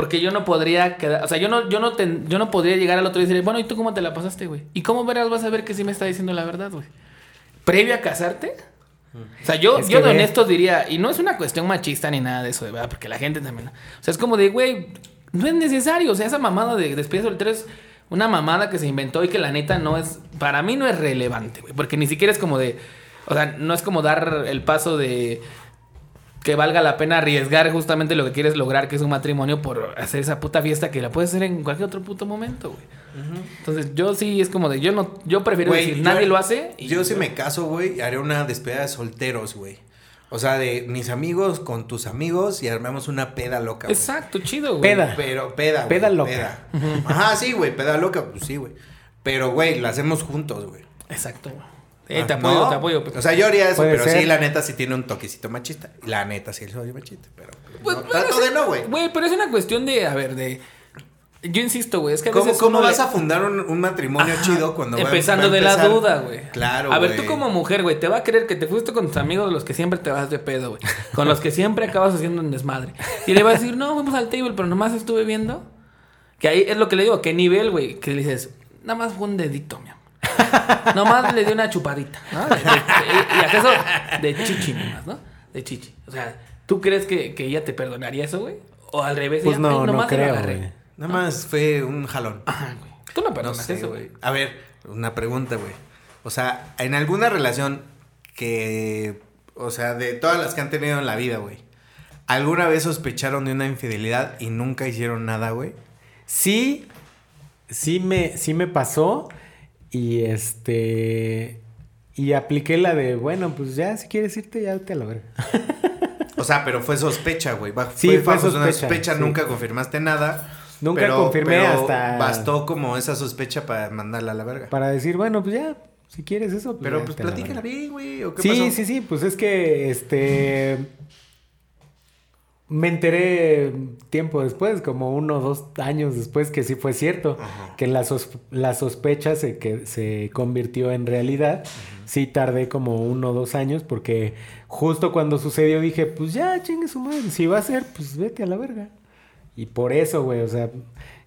Porque yo no podría quedar, o sea, yo no, yo no, ten- yo no podría llegar al otro y decir, bueno, ¿y tú cómo te la pasaste, güey? ¿Y cómo verás vas a ver que sí me está diciendo la verdad, güey? ¿Previo a casarte? O sea, yo, Es yo de ve- honesto diría, y no es una cuestión machista ni nada de eso, de verdad, porque la gente también. O sea, es como de, güey, no es necesario. O sea, esa mamada de despedida soltera es una mamada que se inventó y que la neta no es, para mí no es relevante, güey. Porque ni siquiera es como de, o sea, no es como dar el paso de que valga la pena arriesgar justamente lo que quieres lograr, que es un matrimonio, por hacer esa puta fiesta que la puedes hacer en cualquier otro puto momento, güey. Entonces, yo sí es como de, yo no, yo prefiero Güey, decir, yo- nadie lo hace. y- Yo si me caso, güey, haré una despedida de solteros, güey. O sea, de mis amigos con tus amigos y armamos una peda loca. güey. Exacto, chido, güey. Peda. Pero peda, güey. Peda loca. peda. Ajá, sí, güey, peda loca, pues sí, güey. Pero, güey, la hacemos juntos, güey. Exacto, güey. Eh, te Ah, apoyo, ¿no? te apoyo. pues. O sea, yo haría eso, pero ser. sí, la neta sí tiene un toquecito machista. La neta sí soy machista, pero. Pues, no, trato es- de no, güey. Güey, pero es una cuestión de, a ver, de... Yo insisto, güey, es que a ¿Cómo, veces cómo vas le- a fundar un, un matrimonio Ajá, chido cuando va- Empezando va a de la empezar? duda, güey. Claro, A ver, tú como mujer, güey, te va a creer que te fuiste con tus amigos los que siempre te vas de pedo, güey. Con los que siempre acabas haciendo un desmadre. Y le vas a decir, no, vamos al table, pero nomás estuve viendo. Que ahí es lo que le digo, ¿qué nivel, güey? Que le dices, nada más fue un dedito, mi amor. nomás le di una chupadita, ¿no? De- de- y y eso de chichi nomás, ¿no? De chichi. O sea, ¿tú crees que, que ella te perdonaría eso, güey? O al revés, Pues ella, no, "Ay, no nomás creo, agarré". güey. Nada más fue un jalón. Ajá, güey. Tú no No perdonas sé, eso, güey. güey. A ver, una pregunta, güey. O sea, en alguna relación que. O sea, de todas las que han tenido en la vida, güey. ¿Alguna vez sospecharon de una infidelidad y nunca hicieron nada, güey? Sí, sí me, sí me pasó. Y este. Y apliqué la de, bueno, pues ya, si quieres irte, ya te la verga. O sea, pero fue sospecha, güey. Sí, fue bajo una sospecha, sí. nunca confirmaste nada. Nunca confirmé hasta- Bastó como esa sospecha para mandarla a la verga. Para decir, bueno, pues ya, si quieres eso. Pues Pero ya pues platícala bien, güey. ¿O qué Sí, pasó? sí, sí, pues es que este me enteré tiempo después, como uno o dos años después, que sí fue cierto, Ajá. que la, sos- la sospecha se, que se convirtió en realidad. Sí tardé como uno o dos años porque justo cuando sucedió dije, pues ya, chingue su madre, si va a ser, pues vete a la verga. Y por eso, güey, o sea,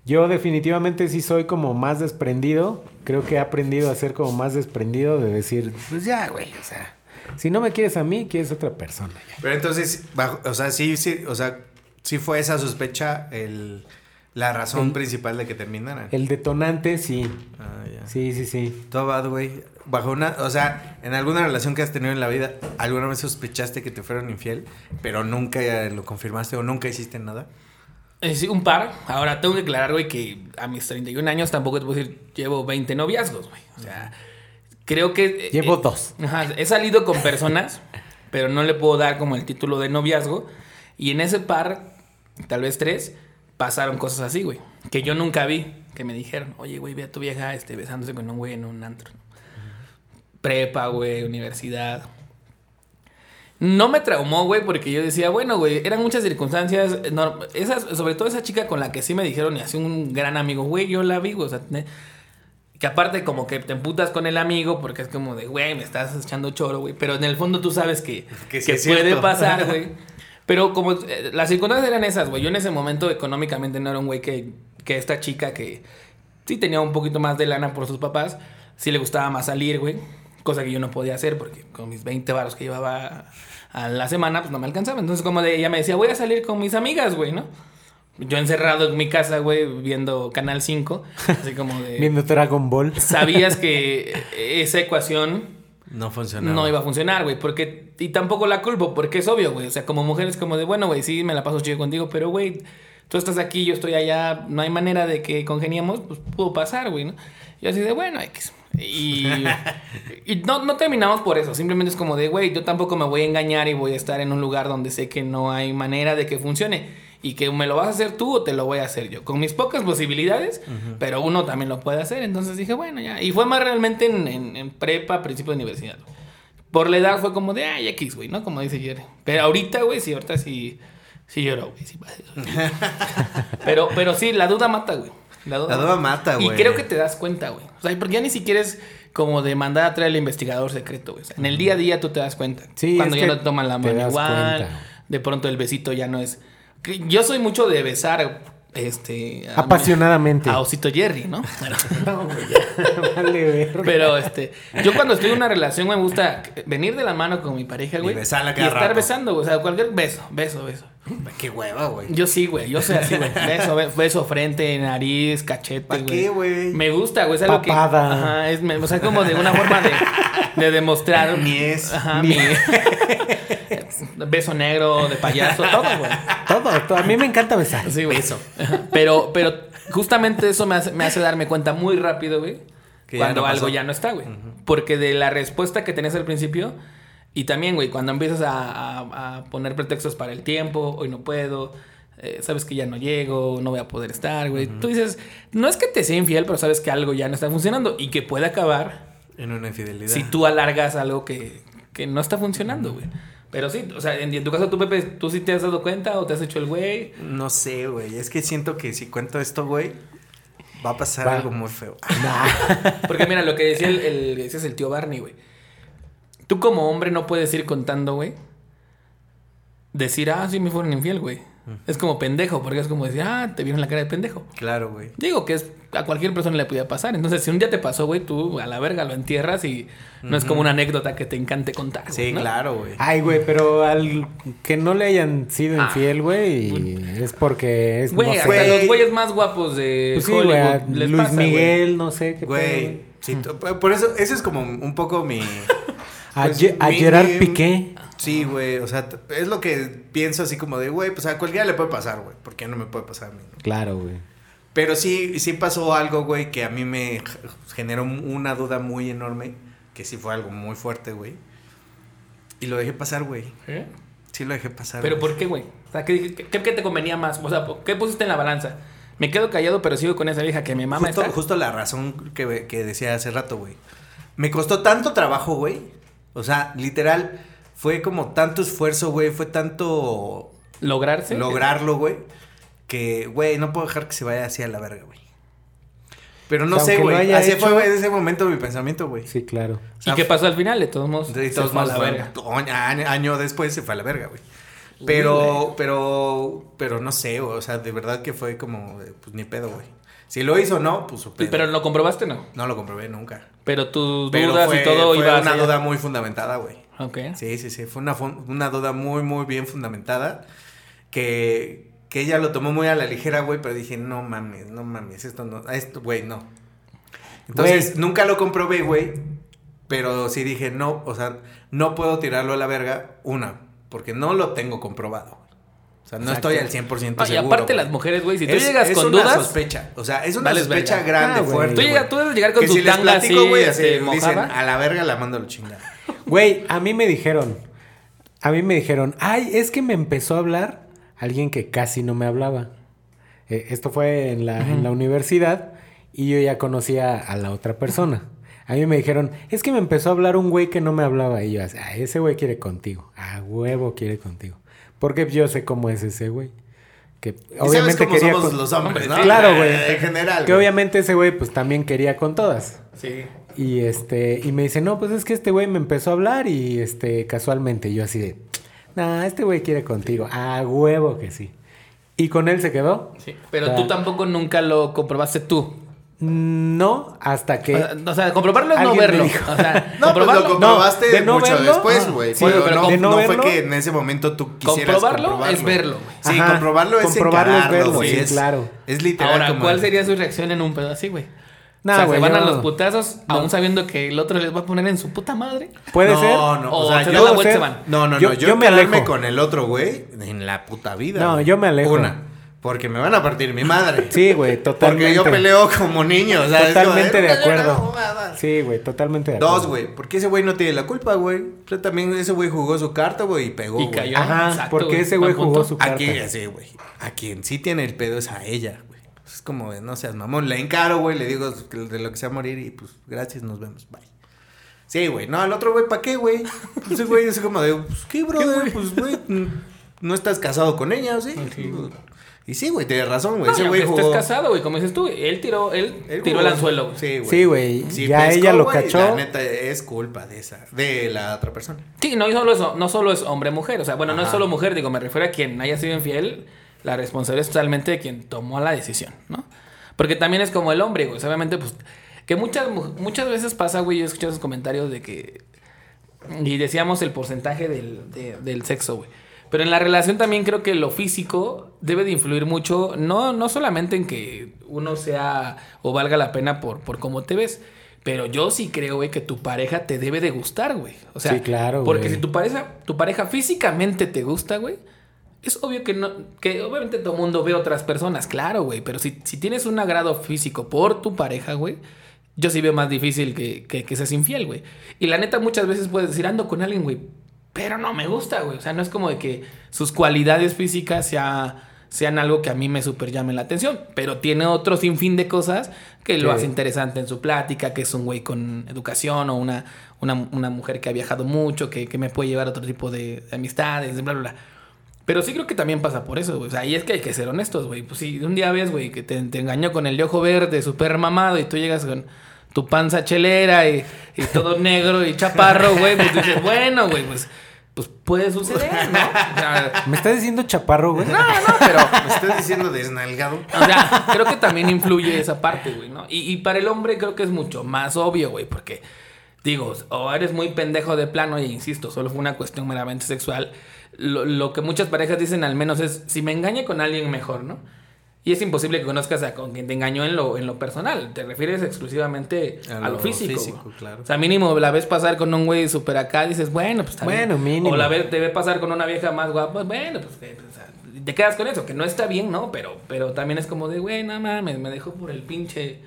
yo definitivamente sí soy como más desprendido. Creo que he aprendido a ser como más desprendido de decir, pues ya, güey, o sea, si no me quieres a mí, quieres a otra persona. ya. Pero entonces, bajo- o sea, sí, sí, o sea, sí fue esa sospecha el, la razón El- principal de que terminaran. El detonante, sí. Ah, ya. Sí, sí, sí. Todo bad, güey. Bajo una, o sea, en alguna relación que has tenido en la vida, ¿alguna vez sospechaste que te fueron infiel, pero nunca lo confirmaste o nunca hiciste nada? Eh, sí, un par. Ahora tengo que aclarar, güey, que a mis 31 años tampoco te puedo decir, llevo 20 noviazgos, güey. O sea, creo que... eh, Llevo eh, dos. Ajá, he salido con personas, pero no le puedo dar como el título de noviazgo. Y en ese par, tal vez tres, pasaron cosas así, güey. Que yo nunca vi. Que me dijeron, oye, güey, ve a tu vieja este, besándose con un güey en un antro. Prepa, güey, universidad. No me traumó, güey, porque yo decía, bueno, güey, eran muchas circunstancias. eh, no- esas, sobre todo esa chica con la que sí me dijeron y así un gran amigo, güey, yo la vi, güey, o sea, que aparte como que te emputas con el amigo porque es como de, güey, me estás echando choro, güey, pero en el fondo tú sabes que, Que sí puede cierto. pasar, güey. Pero como eh, las circunstancias eran esas, güey. Yo en ese momento económicamente no era un güey que, que esta chica que sí tenía un poquito más de lana por sus papás, sí le gustaba más salir, güey. Cosa que yo no podía hacer porque con mis 20 varos que llevaba a la semana, pues no me alcanzaba. Entonces, como de ella me decía, voy a salir con mis amigas, güey, ¿no? Yo encerrado en mi casa, güey, viendo Canal 5, así como de... Viendo Dragon Ball. Sabías que esa ecuación No funcionaba. no iba a funcionar, güey, porque... Y tampoco la culpo, porque es obvio, güey. O sea, como mujer es como de, bueno, güey, sí, me la paso chido contigo, pero, güey, tú estás aquí, yo estoy allá, no hay manera de que congeniemos, pues pudo pasar, güey, ¿no? Yo así de, bueno, X. Y, y no, no terminamos por eso, simplemente es como de, güey, yo tampoco me voy a engañar y voy a estar en un lugar donde sé que no hay manera de que funcione. Y que me lo vas a hacer tú o te lo voy a hacer yo. Con mis pocas posibilidades, pero uno también lo puede hacer. Entonces dije, bueno, ya. Y fue más realmente en, en, en prepa, principio de universidad. Por la edad fue como de, ay, X, güey, ¿no? Como dice Jerry. Pero ahorita, güey, sí, ahorita sí, sí lloro, güey. Sí, pero, pero sí, la duda mata, güey. La duda mata, Y güey. creo que te das cuenta, güey. O sea, porque ya ni siquiera es como de mandar a traer al investigador secreto, güey. O sea, en el día a día tú te das cuenta. Sí, Cuando ya no te toman la mano igual. cuenta. De pronto el besito ya no es. Que Yo soy mucho de besar. Este. a Apasionadamente. A Osito Jerry, ¿no? Pero, No, ya. Vale, pero, este. Yo cuando estoy en una relación me gusta venir de la mano con mi pareja, Y güey. besarla Y cada estar rato. besando, güey. O sea, cualquier beso, beso, beso. Qué hueva, güey. Yo sí, güey. Yo soy así, güey. Beso, be- beso, frente, nariz, cachete, ¿Pa' güey. qué, güey? Me gusta, güey. Es algo que... Ajá. Es, me- o sea, como de una forma de, de demostrar... Mies. Ajá, mi... beso negro, de payaso, todo, güey. Todo, todo. A mí me encanta besar. Sí, güey. Ajá. Pero, pero justamente eso me hace, me hace darme cuenta muy rápido, güey. Que ya Cuando no algo pasó. ya no está, güey. Porque de la respuesta que tenías al principio... Y también, güey, cuando empiezas a, a- a poner pretextos para el tiempo, hoy no puedo, eh, sabes que ya no llego, no voy a poder estar, güey. Tú dices, no es que te sea infiel, pero sabes que algo ya no está funcionando y que puede acabar En una infidelidad. si tú alargas algo que, que no está funcionando, güey. Pero sí, o sea, en, en tu caso, tú, Pepe, ¿tú sí te has dado cuenta o te has hecho el güey? No sé, güey. Es que siento que si cuento esto, güey, va a pasar Va. algo muy feo. Porque mira, lo que decía el, el, ese es el tío Barney, güey. Tú como hombre no puedes ir contando, güey. Decir, ah, sí me fueron infiel, güey. Es como pendejo, porque es como decir, ah, te vieron la cara de pendejo. Claro, güey. Digo que es a cualquier persona le podía pasar. Entonces, si un día te pasó, güey, tú a la verga lo entierras y no es como una anécdota que te encante contar. güey, Sí, ¿no? claro, güey. Ay, güey, pero al que no le hayan sido Ah. infiel, güey, es porque es. Güey, no hasta Güey. los güeyes más guapos de Pues sí, güey, les Luis pasa, güey. Miguel, no sé qué Güey. sí, por eso, ese es como un poco mi. A, pues, a mi- Gerard mi- Piqué. Sí, güey. O sea, es lo que pienso así como de, güey, pues a cualquiera le puede pasar, güey. ¿Por qué no me puede pasar a mí? no? Claro, güey. Pero sí, sí pasó algo, güey, que a mí me generó una duda muy enorme. Que sí fue algo muy fuerte, güey. Y lo dejé pasar, güey. ¿Eh? Sí lo dejé pasar. ¿Pero güey. por qué, güey? O sea, ¿qué, qué, qué te convenía más? O sea, ¿qué pusiste en la balanza? Me quedo callado, pero sigo con esa vieja que mi mamá Justo, está. justo la razón que, que decía hace rato, güey. Me costó tanto trabajo, güey. O sea, literal, fue como tanto esfuerzo, güey. Fue tanto Lograrse. lograrlo, güey. Que, güey, no puedo dejar que se vaya así a la verga, güey. Pero no O sea, sé, güey. Así hecho- fue, güey, en ese momento mi pensamiento, güey. Sí, claro. ¿Y qué pasó al final? De todos modos. De todos fue a modos, la verga. año, después se fue a la verga, güey. Pero, pero, pero no sé, güey. O sea, de verdad que fue como, pues ni pedo, güey. Si lo hizo o no, pues su pedo. Pero lo comprobaste, ¿no? No lo comprobé nunca. Pero tus Pero dudas fue, y todo fue iba una hacia- duda muy fundamentada, güey. Ok. Sí, sí, sí. Fue una, una duda muy, muy bien fundamentada. Que, que ella lo tomó muy a la ligera, güey. Pero dije, no mames, no mames. Esto no, esto, güey, no. Entonces, Güey. nunca lo comprobé, güey. Pero sí dije, no, o sea, no puedo tirarlo a la verga. Una, porque no lo tengo comprobado. O sea, no Exacto. estoy al 100% No, y seguro. aparte güey. las mujeres, güey, si tú Es- llegas es con una dudas, sospecha. O sea, es una Vales sospecha verga. grande, Ah, güey. fuerte. Tú, llegas, tú debes llegar con que tu si les tanga platico, así, güey, así este, dicen, mojada. a la verga la mando a la chingada. Güey, a mí me dijeron, a mí me dijeron, ay, es que me empezó a hablar alguien que casi no me hablaba. Eh, esto fue en la, en la universidad y yo ya conocía a la otra persona. A mí me dijeron, es que me empezó a hablar un güey que no me hablaba. Y yo, ah, ese güey quiere contigo. A huevo quiere contigo. Porque yo sé cómo es ese güey. Que Y obviamente sabes cómo quería somos con- los hombres, ¿no? Claro, güey. En general. Que güey. obviamente ese güey pues también quería con todas. Sí. Y este, y me dice, no, pues es que este güey me empezó a hablar y este, casualmente, yo así de, Nah, este güey quiere contigo. A huevo que sí. Y con él se quedó. Sí, Pero O sea, tú tampoco nunca lo comprobaste tú. No, hasta que. O sea, comprobarlo es no verlo. O sea, No, pues lo comprobaste de no mucho verlo, después, ah, güey. sí, pero pero no, de no no fue verlo, que en ese momento tú quisieras comprobarlo comprobarlo. es verlo. Sí, Ajá, comprobarlo es comprobarlo es encararlo, verlo, güey. sí, es, claro. Es literal Ahora, como... ¿cuál sería su reacción en un pedo así, güey? Nah, o sea, se van a los putazos, aún sabiendo que el otro les va a poner en su puta madre. Puede no, ser. No, O o sea, se yo... la y se ser. van. No, no, Yo- no. Yo, yo me alejo. con el otro, güey, en la puta vida. No, yo me alejo. Una, porque me van a partir mi madre. Sí, güey, totalmente. Porque yo peleo como niño, o sea, Totalmente de "No, acuerdo. no, no, no". Sí, güey, totalmente de acuerdo. Dos, güey, porque ese güey no tiene la culpa, güey. Pero también ese güey jugó su carta, güey, y pegó, Y cayó. Ajá, Exacto, porque ese güey jugó punto. su carta. Aquí, sí, güey. A quien sí tiene el pedo es a ella. Es como, de, no seas mamón. La encaro, güey. Le digo de lo que sea morir y pues, gracias, nos vemos. Bye. Sí, güey. No, el otro güey, ¿para qué, güey? Ese güey es como de, pues, ¿qué, brother? Pues, güey, no estás casado con ella, ¿o sí? Y sí, güey, tienes razón, güey. No, Ese güey jugó. estés casado, güey, como dices tú, él tiró, él, él tiró jugó- el anzuelo, güey. Sí, güey. Sí, güey, Sí, ya pescó, ella lo güey, cachó. La neta es culpa de esa, de la otra persona. Sí, no y solo eso, no solo es hombre-mujer, o sea, bueno, no es solo mujer, digo, me refiero a quien haya sido infiel, la responsabilidad es totalmente de quien tomó la decisión, ¿no? Porque también es como el hombre, güey, obviamente, pues, que muchas, mu- muchas veces pasa, güey, yo he escuchado esos comentarios de que, y decíamos el porcentaje del, de- del sexo, güey. Pero en la relación también creo que lo físico debe de influir mucho, no, no solamente en que uno sea o valga la pena por, por cómo te ves, pero yo sí creo, güey, que tu pareja te debe de gustar, güey. O sea, Sí, claro, porque güey. si tu pareja, tu pareja físicamente te gusta, güey, es obvio que no, que obviamente todo mundo ve otras personas, claro, güey, pero si, si tienes un agrado físico por tu pareja, güey, yo sí veo más difícil que, que, que seas infiel, güey. Y la neta, muchas veces puedes decir, ando con alguien, güey, pero no me gusta, güey. O sea, no es como de que sus cualidades físicas sea, sean algo que a mí me super llame la atención, pero tiene otro sinfín de cosas que lo hace interesante en su plática, que es un güey con educación o una, una, una mujer que ha viajado mucho, que, que me puede llevar a otro tipo de, de amistades, bla, bla, bla. Pero sí creo que también pasa por eso, güey. O sea, y es que hay que ser honestos, güey. Pues si un día ves, güey, que te, te engañó con el de ojo verde, súper mamado, y tú llegas con tu panza chelera y, y todo negro y chaparro, güey, pues dices, bueno, güey, pues, pues puede suceder, ¿no? O sea, ¿Me estás diciendo chaparro, güey? no, no, pero ¿Me estás diciendo desnalgado? o sea, creo que también influye esa parte, güey, ¿no? Y, y para el hombre creo que es mucho más obvio, güey, porque, digo, o eres muy pendejo de plano, y insisto, solo fue una cuestión meramente sexual. Lo, lo que muchas parejas dicen al menos es, si me engañe con alguien mejor, ¿no? Y es imposible que conozcas a con quien te engañó en lo, en lo personal. Te refieres exclusivamente a, A lo lo físico. claro. O sea, mínimo la ves pasar con un güey súper acá, dices, bueno, pues está Bueno, bien. mínimo. O la ves, te ve pasar con una vieja más guapa, bueno, pues te quedas con eso, que no está bien, ¿no? Pero, pero también es como de, güey, no mames, me dejó por el pinche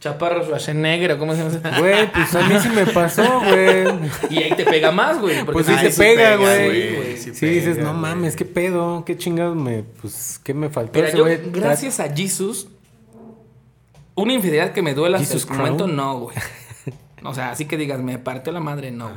chaparro Schwarzenegger, ¿cómo se llama? Güey, pues a mí sí me pasó, güey. Y ahí te pega más, güey. Pues sí se pega, güey. Sí, sí dices, pega, no mames, qué pedo, qué chingados me, pues, qué me faltó Mira, ese yo, güey. gracias a Jesus, una infidelidad que me duela hasta el momento, no, güey. O sea, así que digas, me partió la madre, no.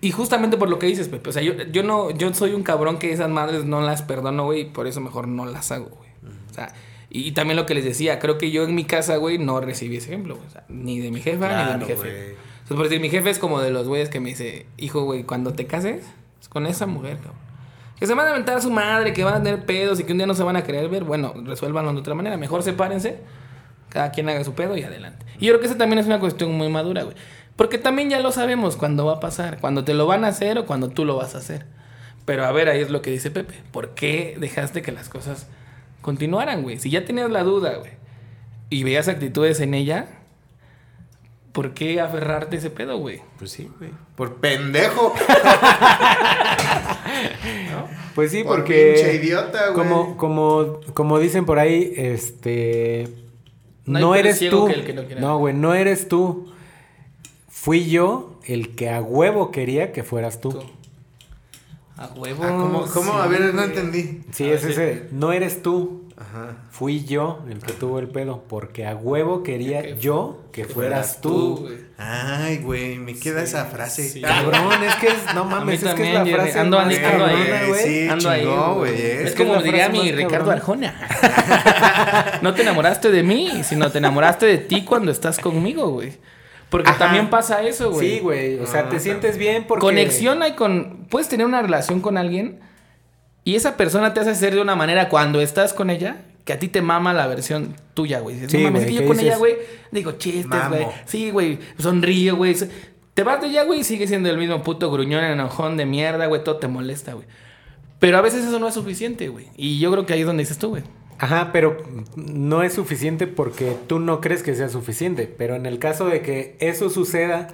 Y justamente por lo que dices, Pepe. O sea, yo, yo no, yo soy un cabrón que esas madres no las perdono, güey, y por eso mejor no las hago, güey. O sea, y, también lo que les decía, creo que yo en mi casa, güey, no recibí ese ejemplo, güey. O sea, ni de mi jefa ni de mi jefe. por decir, mi jefe es como de los güeyes que me dice, hijo, güey, cuando te cases es con esa mujer, cabrón. Que se van a aventar a su madre, que van a tener pedos y que un día no se van a querer ver. Bueno, resuélvanlo de otra manera. Mejor sepárense. Cada quien haga su pedo y adelante. Y yo creo que esa también es una cuestión muy madura, güey. Porque también ya lo sabemos cuándo va a pasar. Cuando te lo van a hacer o cuando tú lo vas a hacer. Pero a ver, ahí es lo que dice Pepe. ¿Por qué dejaste que las cosas continuaran, güey? Si ya tenías la duda, güey. Y veías actitudes en ella. ¿Por qué aferrarte a ese pedo, güey? Pues sí, güey. Por pendejo. Pues sí, Por porque. pinche idiota, güey. Como, como, como dicen por ahí, este. No eres tú. que el que no güey, no eres tú. Fui yo el que a huevo quería que fueras tú. Tú. A huevo. Ah, ¿cómo, cómo? sí, a ver, no entendí. Sí, es ese. No eres tú. Ajá. Fui yo el que tuvo el pedo. Porque a huevo quería Que- yo que, fueras tú. Ay, güey, me queda esa frase. sí. Cabrón, es que es. No mames, es que es la frase. Ando más ahí, ando ahí. güey. Sí, Ando ahí, güey. Es, como diría mi Ricardo. Arjona. no te enamoraste de mí, sino te enamoraste de ti cuando estás conmigo, güey. Porque Ajá. también pasa eso, güey. Sí, güey. O sea, Ah, te sientes bien porque. Conexión hay con. Puedes tener una relación con alguien y esa persona te hace hacer de una manera cuando estás con ella que a ti te mama la versión tuya, güey. Dices, Sí, no mames, es que yo ¿qué con dices? ella, güey, digo chistes, güey. Sí, güey, sonríe, güey. Te vas de ella, güey, y sigue siendo el mismo puto gruñón, enojón de mierda, güey, todo te molesta, güey. Pero a veces eso no es suficiente, güey. Y yo creo que ahí es donde dices tú, güey. Ajá, pero no es suficiente porque tú no crees que sea suficiente. Pero en el caso de que eso suceda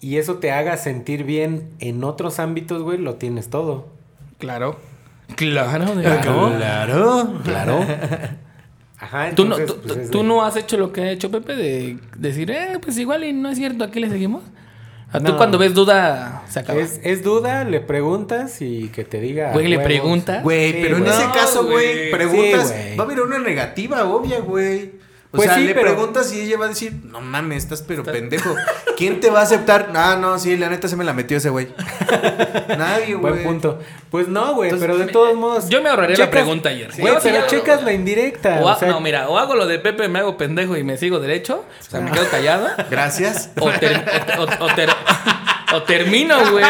y eso te haga sentir bien en otros ámbitos, güey, lo tienes todo. Claro. Claro, Claro. Claro. Claro. Ajá, ¿Tú, no, entonces, tú, pues, es tú de- no has hecho lo que ha hecho Pepe de decir, eh, pues igual y no es cierto, ¿a qué le seguimos? A tú No. cuando ves duda, se acaba. Es, es duda, le preguntas y que te diga. Güey, le huevos. pregunta. Güey, Sí, pero en güey. ese caso, güey, preguntas, Sí, va a haber una negativa, obvia, güey. O Pues sea, sí, le pero- preguntas y ella va a decir, no mames, estás pero pendejo. ¿Quién te va a aceptar? Ah, no, sí, la neta se me la metió ese güey. Nadie, güey. Buen punto. Pues no, güey, pero de todos modos. yo me ahorraré la pregunta ayer. Sí, Güey, pero si ya- checas la indirecta. O o ha- sea, no, mira, o hago lo de Pepe, me hago pendejo y me sigo derecho, o sea, me quedo callado, Gracias. o, ter- o- o- o ter- o termino, güey.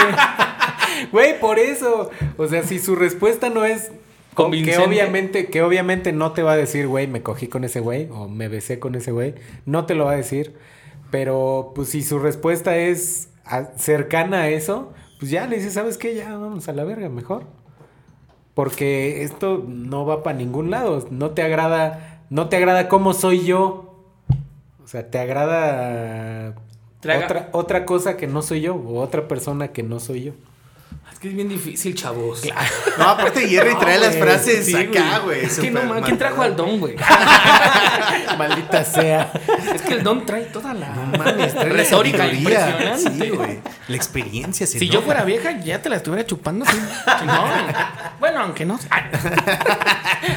Güey, por eso. O sea, si su respuesta no es que obviamente, que obviamente no te va a decir, güey, me cogí con ese güey o me besé con ese güey, no te lo va a decir. Pero pues si su respuesta es cercana a eso, pues ya le dices, ¿sabes qué? Ya vamos a la verga, mejor. Porque esto no va para ningún lado. No te agrada, no te agrada cómo soy yo. O sea, te agrada otra, otra cosa que no soy yo, o otra persona que no soy yo. Es que es bien difícil, chavos. No, aparte Jerry No, trae las frases sí, acá, güey. Es que no, man, ¿quién trajo al don, güey? Maldita sea. Es que el don trae toda la No mames, trae la retórica impresionante. Sí, güey. La experiencia se Si yo nota. fuera vieja, ya te la estuviera chupando. sí. Chingón. Bueno, aunque no.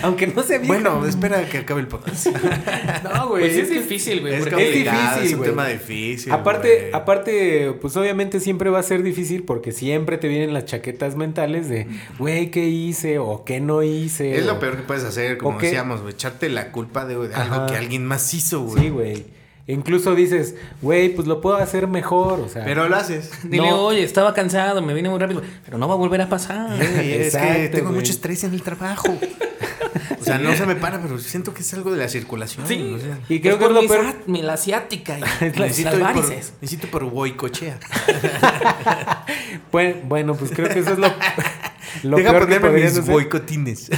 Aunque no se vieja. Bueno, espera que acabe el podcast. no, güey. Pues sí es que- difícil, güey. Es complicado, difícil, es un güey. tema difícil. Aparte, aparte, pues obviamente siempre va a ser difícil porque siempre te vienen las chaquetas mentales de, güey, ¿qué hice? o ¿qué no hice? Es o- lo peor que puedes hacer, como decíamos, güey, echarte la culpa de, de algo que alguien más hizo, güey. Sí, güey. Incluso dices, güey, pues lo puedo hacer mejor, o sea. Pero lo haces. Dile, No. oye, estaba cansado, me vine muy rápido. Pero no va a volver a pasar. Es que tengo mucho estrés en el trabajo. O sea, no se me para, pero siento que es algo de la circulación. Sí. o sea, y creo Es que es lo peor. mi- la asiática y necesito, las ir por, varices. necesito por boicochea. Bueno, bueno, pues creo que eso es lo, lo Deja peor que ponerme podrías mis hacer boicotines.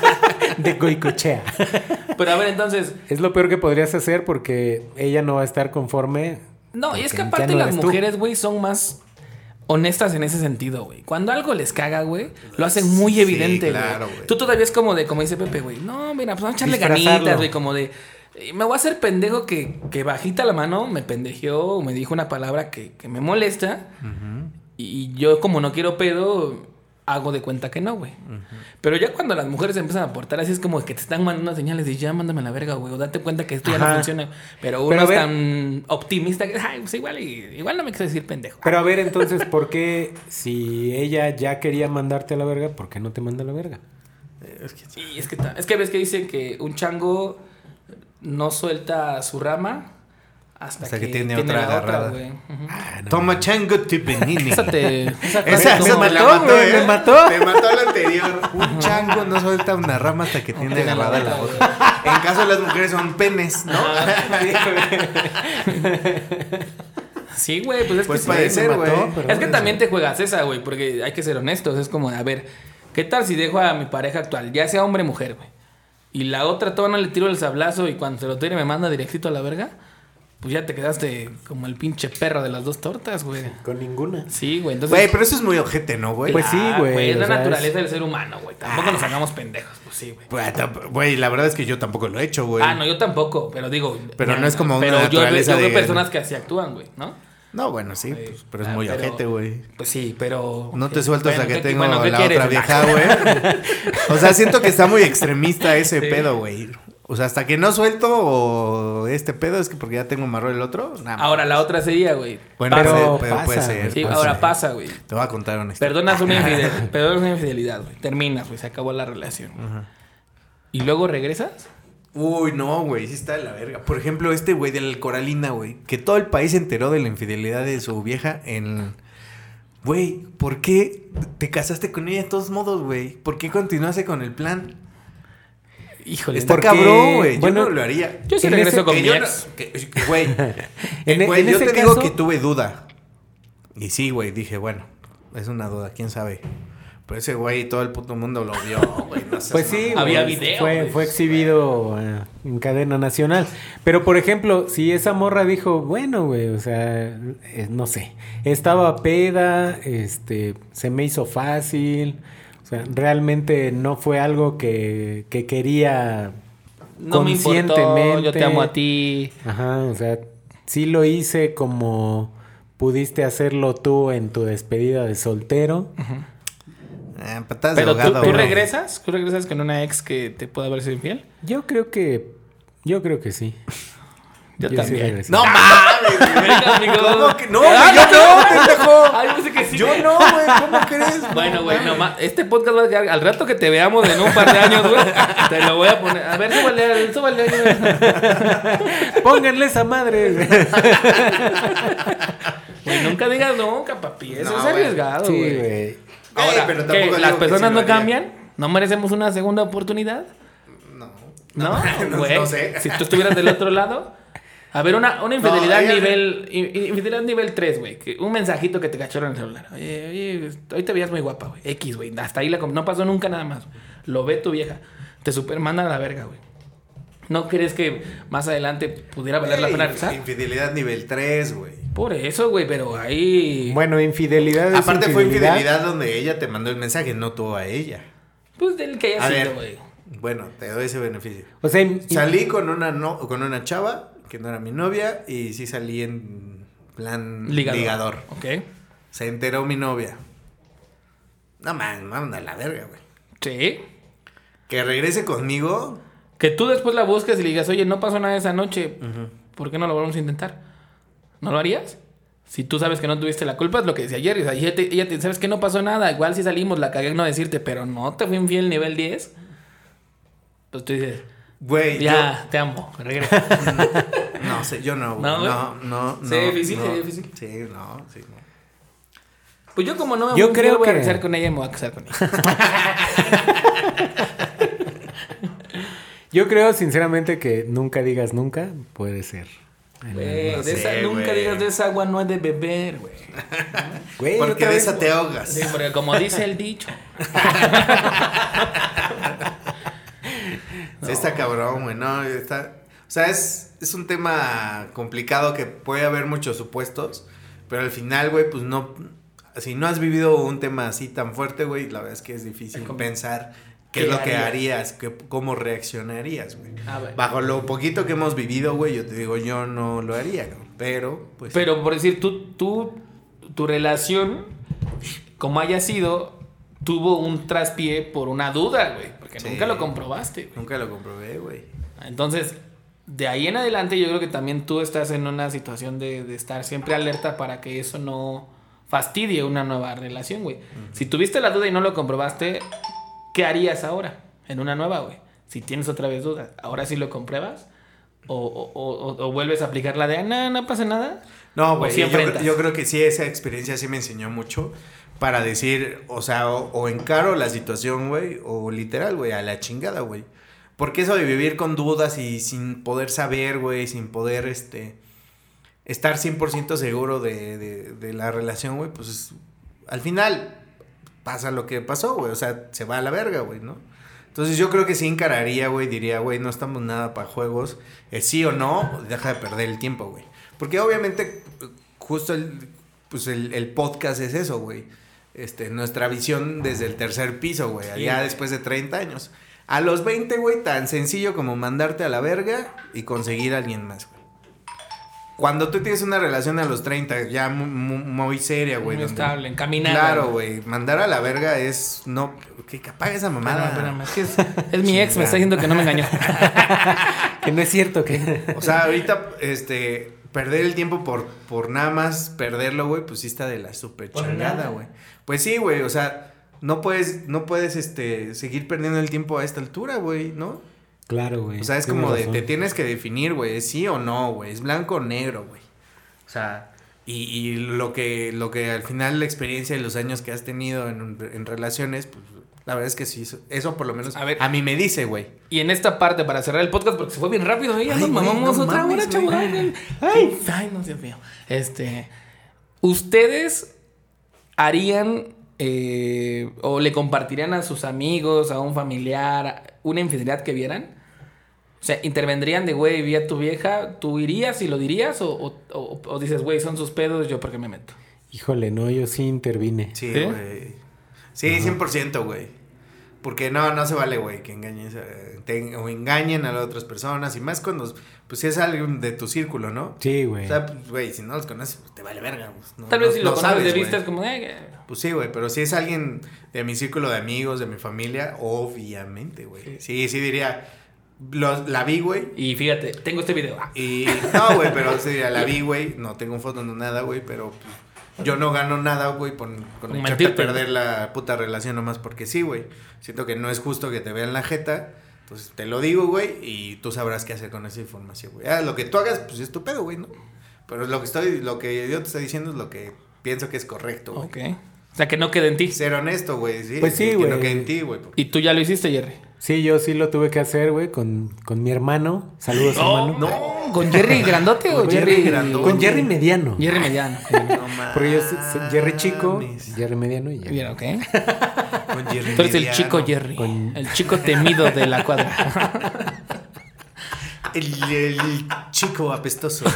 de goicochea. Pero a ver, entonces. Es lo peor que podrías hacer porque ella no va a estar conforme. No, y es que aparte no las mujeres, güey, son más honestas en ese sentido, güey. Cuando algo les caga, güey, lo hacen muy Sí, evidente, claro, güey. Tú todavía es como de, como dice Pepe, güey. No, mira, pues vamos a echarle ganitas, güey, como de. eh, Me voy a hacer pendejo que, que bajita la mano me pendejeó o me dijo una palabra que, que me molesta. Y yo, como no quiero pedo, hago de cuenta que no, güey. Pero ya cuando las mujeres empiezan a aportar así, es como que te están mandando señales de ya mándame a la verga, güey. O date cuenta que esto ya no funciona. Pero uno Pero es ver- tan optimista que, ay, pues igual, igual no me quise decir pendejo. Pero a ver, entonces, ¿por qué si ella ya quería mandarte a la verga, por qué no te manda a la verga? Y es que, ta- es que ves que dicen que un chango no suelta su rama hasta, Hasta que, que tiene tiene, otra la agarrada. güey. Ujú. Toma chango tipenini. Esa te. Esa, Esa, me mató, mató, güey, ¿eh? me mató. Me mató la anterior. Un chango no suelta una rama hasta que tiene agarrada la otra, otra. En caso de las mujeres son penes, ¿no? Sí, güey, pues es Pues que puede sí, ser, me güey. Es que también te juegas esa, güey, porque hay que ser honestos. Es como, a ver, ¿qué tal si dejo a mi pareja actual, ya sea hombre o mujer, güey? Y la otra todavía no le tiro el sablazo y cuando se lo tire me manda directito a la verga. Pues ya te quedaste como el pinche perro de las dos tortas, güey. Con ninguna. Sí, güey. Entonces, Güey, pero eso es muy ojete, ¿no, güey? Pues sí, Ah, güey, Es la naturaleza es- del ser humano, güey. Tampoco nos hagamos pendejos, pues sí, güey. Güey, tamp- Güey, la verdad es que yo tampoco lo he hecho, güey. Ah, no, yo tampoco, pero digo. Pero no es como una Pero yo, naturaleza yo veo de- personas que así actúan, güey, ¿no? No, bueno, sí, pues, pero es Ah, muy pero- ojete, güey. Pues sí, pero. No te suelto hasta Bueno, que ¿qué- tengo bueno, ¿qué la quieres? otra vieja, güey. O sea, siento que está muy extremista ese Sí. pedo, güey. O sea, hasta que no suelto este pedo es que porque ya tengo amarrado el otro. nada más. Ahora la otra sería, güey. Bueno, Pero puede, pero pasa, puede güey. ser. Sí, puede ahora ser. pasa, güey. Te voy a contar una historia. Perdonas una infidelidad, perdonas una infidelidad, güey. Terminas, güey, se acabó la relación. Y luego regresas Uy, no, güey, sí está de la verga. Por ejemplo, este güey de la Coralina, güey, que todo el país se enteró de la infidelidad de su vieja en... Güey, ¿por qué te casaste con ella de todos modos, güey? ¿Por qué continuaste con el plan? Híjole. Está porque- cabrón, güey. bueno, yo no lo haría. Yo sí regreso ese- con mi ex. Güey, En- güey, en yo ese te digo que tuve duda. Y sí, güey, dije, bueno, es una duda, quién sabe. Pero ese güey, todo el puto mundo lo vio, güey. No Pues sí. Había video, Fue, fue exhibido eh, en cadena nacional. Pero, por ejemplo, si esa morra dijo, bueno, güey, o sea, eh, no sé, estaba peda, este, se me hizo fácil, o sea, realmente no fue algo que, que quería No me importó, conscientemente. yo te amo a ti. Ajá, o sea, sí lo hice como pudiste hacerlo tú en tu despedida de soltero. Ah, patadas Pero de tú, ahogado, tú güey. regresas, tú regresas con una ex que te puede haber sido infiel. Yo creo que, yo creo que sí. Yo sí también. regresé. No mames, güey. Venga, amigo. ¿Cómo que no? Ah, güey, yo no, pendejo. Ay, yo sé que sí. Yo no, güey, ¿cómo crees? Bueno, güey, nomás, este podcast va a quedar, al rato que te veamos en un par de años, güey, te lo voy a poner. A ver, súbale, súbale. güey. Pónganle esa madre. Güey, nunca digas nunca, papi, eso No, es güey. arriesgado, sí, güey. güey. Ahora, pero ¿qué? tampoco ¿las personas sí no cambian? ¿No merecemos una segunda oportunidad? No. No, no, güey. no sé. Si tú estuvieras del otro lado. A ver, una, una infidelidad ella- nivel in- infidelidad nivel 3, güey. Un mensajito que te cacharon en el celular. Oye, oye, hoy te veías muy guapa, güey. X, güey. Hasta ahí la com- no pasó nunca nada más. Lo ve tu vieja. Te supermandan a la verga, güey. ¿No crees que más adelante pudiera valer la Ey, pena regresar? Infidelidad nivel 3, güey. Por eso, güey, pero ahí. Bueno, infidelidad es Aparte fue infidelidad donde ella te mandó el mensaje, no tú a ella. Pues del que haya A sido, güey. bueno, te doy ese beneficio. O sea, Salí con una no, con una chava que no era mi novia y sí salí en plan Ligador. ligador. Ok. Se enteró mi novia. No man, manda la verga, güey. Sí. Que regrese conmigo. Que tú después la busques y le digas, oye, no pasó nada esa noche. ¿Por qué no lo volvemos a intentar? ¿No lo harías? Si tú sabes que no tuviste la culpa, es lo que decía ayer. O sea, ella te, ella te- sabes que no pasó nada. Igual si salimos, la cagué no decirte, pero no te fui infiel nivel 10. Pues tú dices, Güey, ya, te amo, regresa. no sé, yo no, No, no, güey. no, no, Sí, difícil, no. sí, difícil. Sí, no, sí, no. Pues yo como no me Yo infiel, creo voy a regresar con ella y me voy a casar con ella. yo creo sinceramente que nunca digas nunca puede ser. Güey, No de esa- sé, nunca digas de esa agua no es de beber, güey. Porque de esa te ahogas. Sí, porque como dice el dicho. Sí, está cabrón, güey. No, está. O sea, es, es un tema complicado que puede haber muchos supuestos. Pero al final, güey, pues no. Si no has vivido un tema así tan fuerte, güey, la verdad es que es difícil Es como- pensar qué, ¿Qué es lo que harías? qué- cómo reaccionarías, güey. Ah. Bajo lo poquito que hemos vivido, güey, yo te digo, yo no lo haría, ¿no? Pero, pues. Pero por decir, tú, tú, tu relación, como haya sido, tuvo un traspié por una duda, güey. Sí. nunca lo comprobaste. güey. Nunca lo comprobé, güey. Entonces, de ahí en adelante, yo creo que también tú estás en una situación de, de estar siempre alerta para que eso no fastidie una nueva relación, güey. Si tuviste la duda y no lo comprobaste, ¿qué harías ahora en una nueva, güey? Si tienes otra vez dudas, ¿ahora sí lo compruebas? ¿O, o- o- o vuelves a aplicar la de, ah, no, no pasa nada? No, ¿O güey. sí Yo, yo creo que sí, esa experiencia sí me enseñó mucho para decir, o sea, o, o encaro la situación, güey, o literal, güey, a la chingada, güey. Porque eso de vivir con dudas y sin poder saber, güey, sin poder, este, estar 100% seguro de, de, de la relación, güey, pues es- al final pasa lo que pasó, güey, o sea, se va a la verga, güey, ¿no? Entonces yo creo que sí encararía, güey, diría, güey, no estamos nada para juegos, eh, sí o no, deja de perder el tiempo, güey. Porque obviamente justo el, pues el, el podcast es eso, güey. Este, nuestra visión desde el tercer piso, güey, allá después de 30 años. A los 20, güey, tan sencillo como mandarte a la verga y conseguir a alguien más, güey. Cuando tú tienes una relación a los 30, ya muy, muy, muy seria, güey. Muy donde- estable, encaminada. Claro, güey. Mandar a la verga es. No. Que apaga esa mamada. Espérame, espérame, es que es, es mi ex, me está diciendo que no me engañó. Que no es cierto que... O sea, ahorita, este. Perder el tiempo por, por nada más perderlo, güey, pues sí está de la super chingada, güey. Pues sí, güey, o sea, no puedes, no puedes, este, seguir perdiendo el tiempo a esta altura, güey, ¿no? Claro, güey. O sea, es como de, razón. te tienes que definir, güey, es sí o no, güey, es blanco o negro, güey. O sea, y, y lo que lo que al final la experiencia y los años que has tenido en, en relaciones, pues la verdad es que sí, eso, eso por lo menos A a, ver. mí me dice, güey. Y en esta parte, para cerrar el podcast, porque se fue bien rápido, ¿eh? ya Ay, nos mamamos no otra mames, hora, chavos. güey. Ay, ay, no, Dios mío. Este, ¿ustedes harían eh, o le compartirían a sus amigos, a un familiar, una infidelidad que vieran? O sea, intervendrían de, güey, vi a tu vieja, ¿tú irías y lo dirías? ¿O, o- o- o dices, güey, son sus pedos, yo por qué me meto? Híjole, no, yo sí intervine. Sí, ¿Sí? güey. Sí, 100%, güey. Porque no, no se vale, güey, que engañes a- te- o engañen a las otras personas. Y más cuando, pues, si es alguien de tu círculo, ¿no? Sí, güey. O sea, pues, güey, si no los conoces, pues te vale verga. pues, no- Tal vez no- si no lo conoces de sabes, vista güey. es como, eh, Pues sí, güey, pero si es alguien de mi círculo de amigos, de mi familia, obviamente, güey. Sí, sí diría, los- la vi, güey. y fíjate, tengo este video. Ah, Y no, güey, pero sí diría, la vi, güey. No tengo foto, no nada, güey, pero pues, yo no gano nada, güey, con, con echarte a perder la puta relación nomás porque sí, güey. Siento que no es justo que te vean la jeta. Entonces te lo digo, güey, y tú sabrás qué hacer con esa información, güey. Ah, lo que tú hagas, pues es tu pedo, güey, ¿no? Pero lo que estoy, lo que yo te estoy diciendo es lo que pienso que es correcto, güey. ok. O sea, que no quede en ti. Ser honesto, güey, sí. Pues sí, que güey. no quede en ti, güey. porque- Y tú ya lo hiciste, Jerry. Sí, yo sí lo tuve que hacer, güey, con, con mi hermano. Saludos, hermano. no. ¿Con Jerry grandote o Con Jerry, grandote. Con Jerry mediano. Jerry mediano. No Porque yo soy- soy Jerry chico, mames. Jerry mediano y Jerry. Bien, ok. Con Jerry Tú eres el chico Jerry. Con- El chico temido de la cuadra. El, el chico apestoso.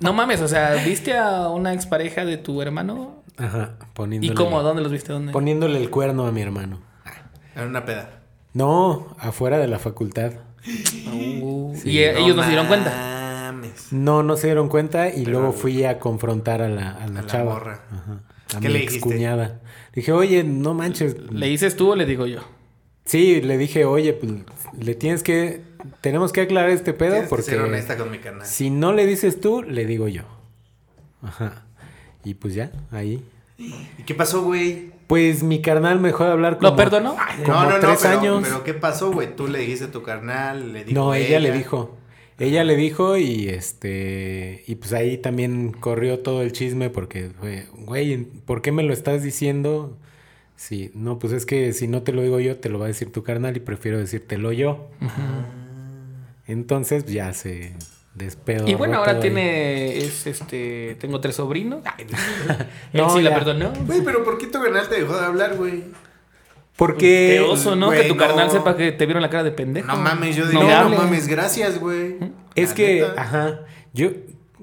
No mames, o sea, ¿viste a una expareja de tu hermano? Ajá, ¿Y poniéndole. cómo? ¿Dónde los viste? ¿Dónde? Poniéndole el cuerno a mi hermano. Era una peda. No, afuera de la facultad. Uh, Sí, y eh, ellos no se dieron cuenta. No, no se dieron cuenta y Pero- luego fui a confrontar a la, a la A la chava. morra. Ajá. A ¿Qué mi le dijiste? excuñada. Dije, oye, no manches. ¿Le dices tú o le digo yo? Sí, le dije, oye, pues le tienes que. Tenemos que aclarar este pedo Tienes que porque. ser honesta con mi canal. Si no le dices tú, le digo yo. Ajá. Y pues ya, ahí. ¿Y qué pasó, güey? Pues mi carnal me dejó de hablar como... ¿Lo perdonó? Como tres pero, años. Pero ¿qué pasó, güey? Tú le dijiste a tu carnal, le dijo No, ella, le dijo. Ella le dijo y este y pues ahí también corrió todo el chisme porque fue, güey, ¿por qué me lo estás diciendo? Sí, no, pues es que si no te lo digo yo, te lo va a decir tu carnal y prefiero decírtelo yo. Entonces pues, ya se despedó. Y bueno, ahora tiene. Es este. Tengo tres sobrinos. Ay, Él No, sí la ya. perdonó. Güey, pero ¿por qué tu canal te dejó de hablar, güey? Porque Qué oso, ¿no? güey, que tu no. carnal sepa que te vieron la cara de pendejo. No mames, yo digo, no, mames, gracias, güey. es La que, neta. ajá, yo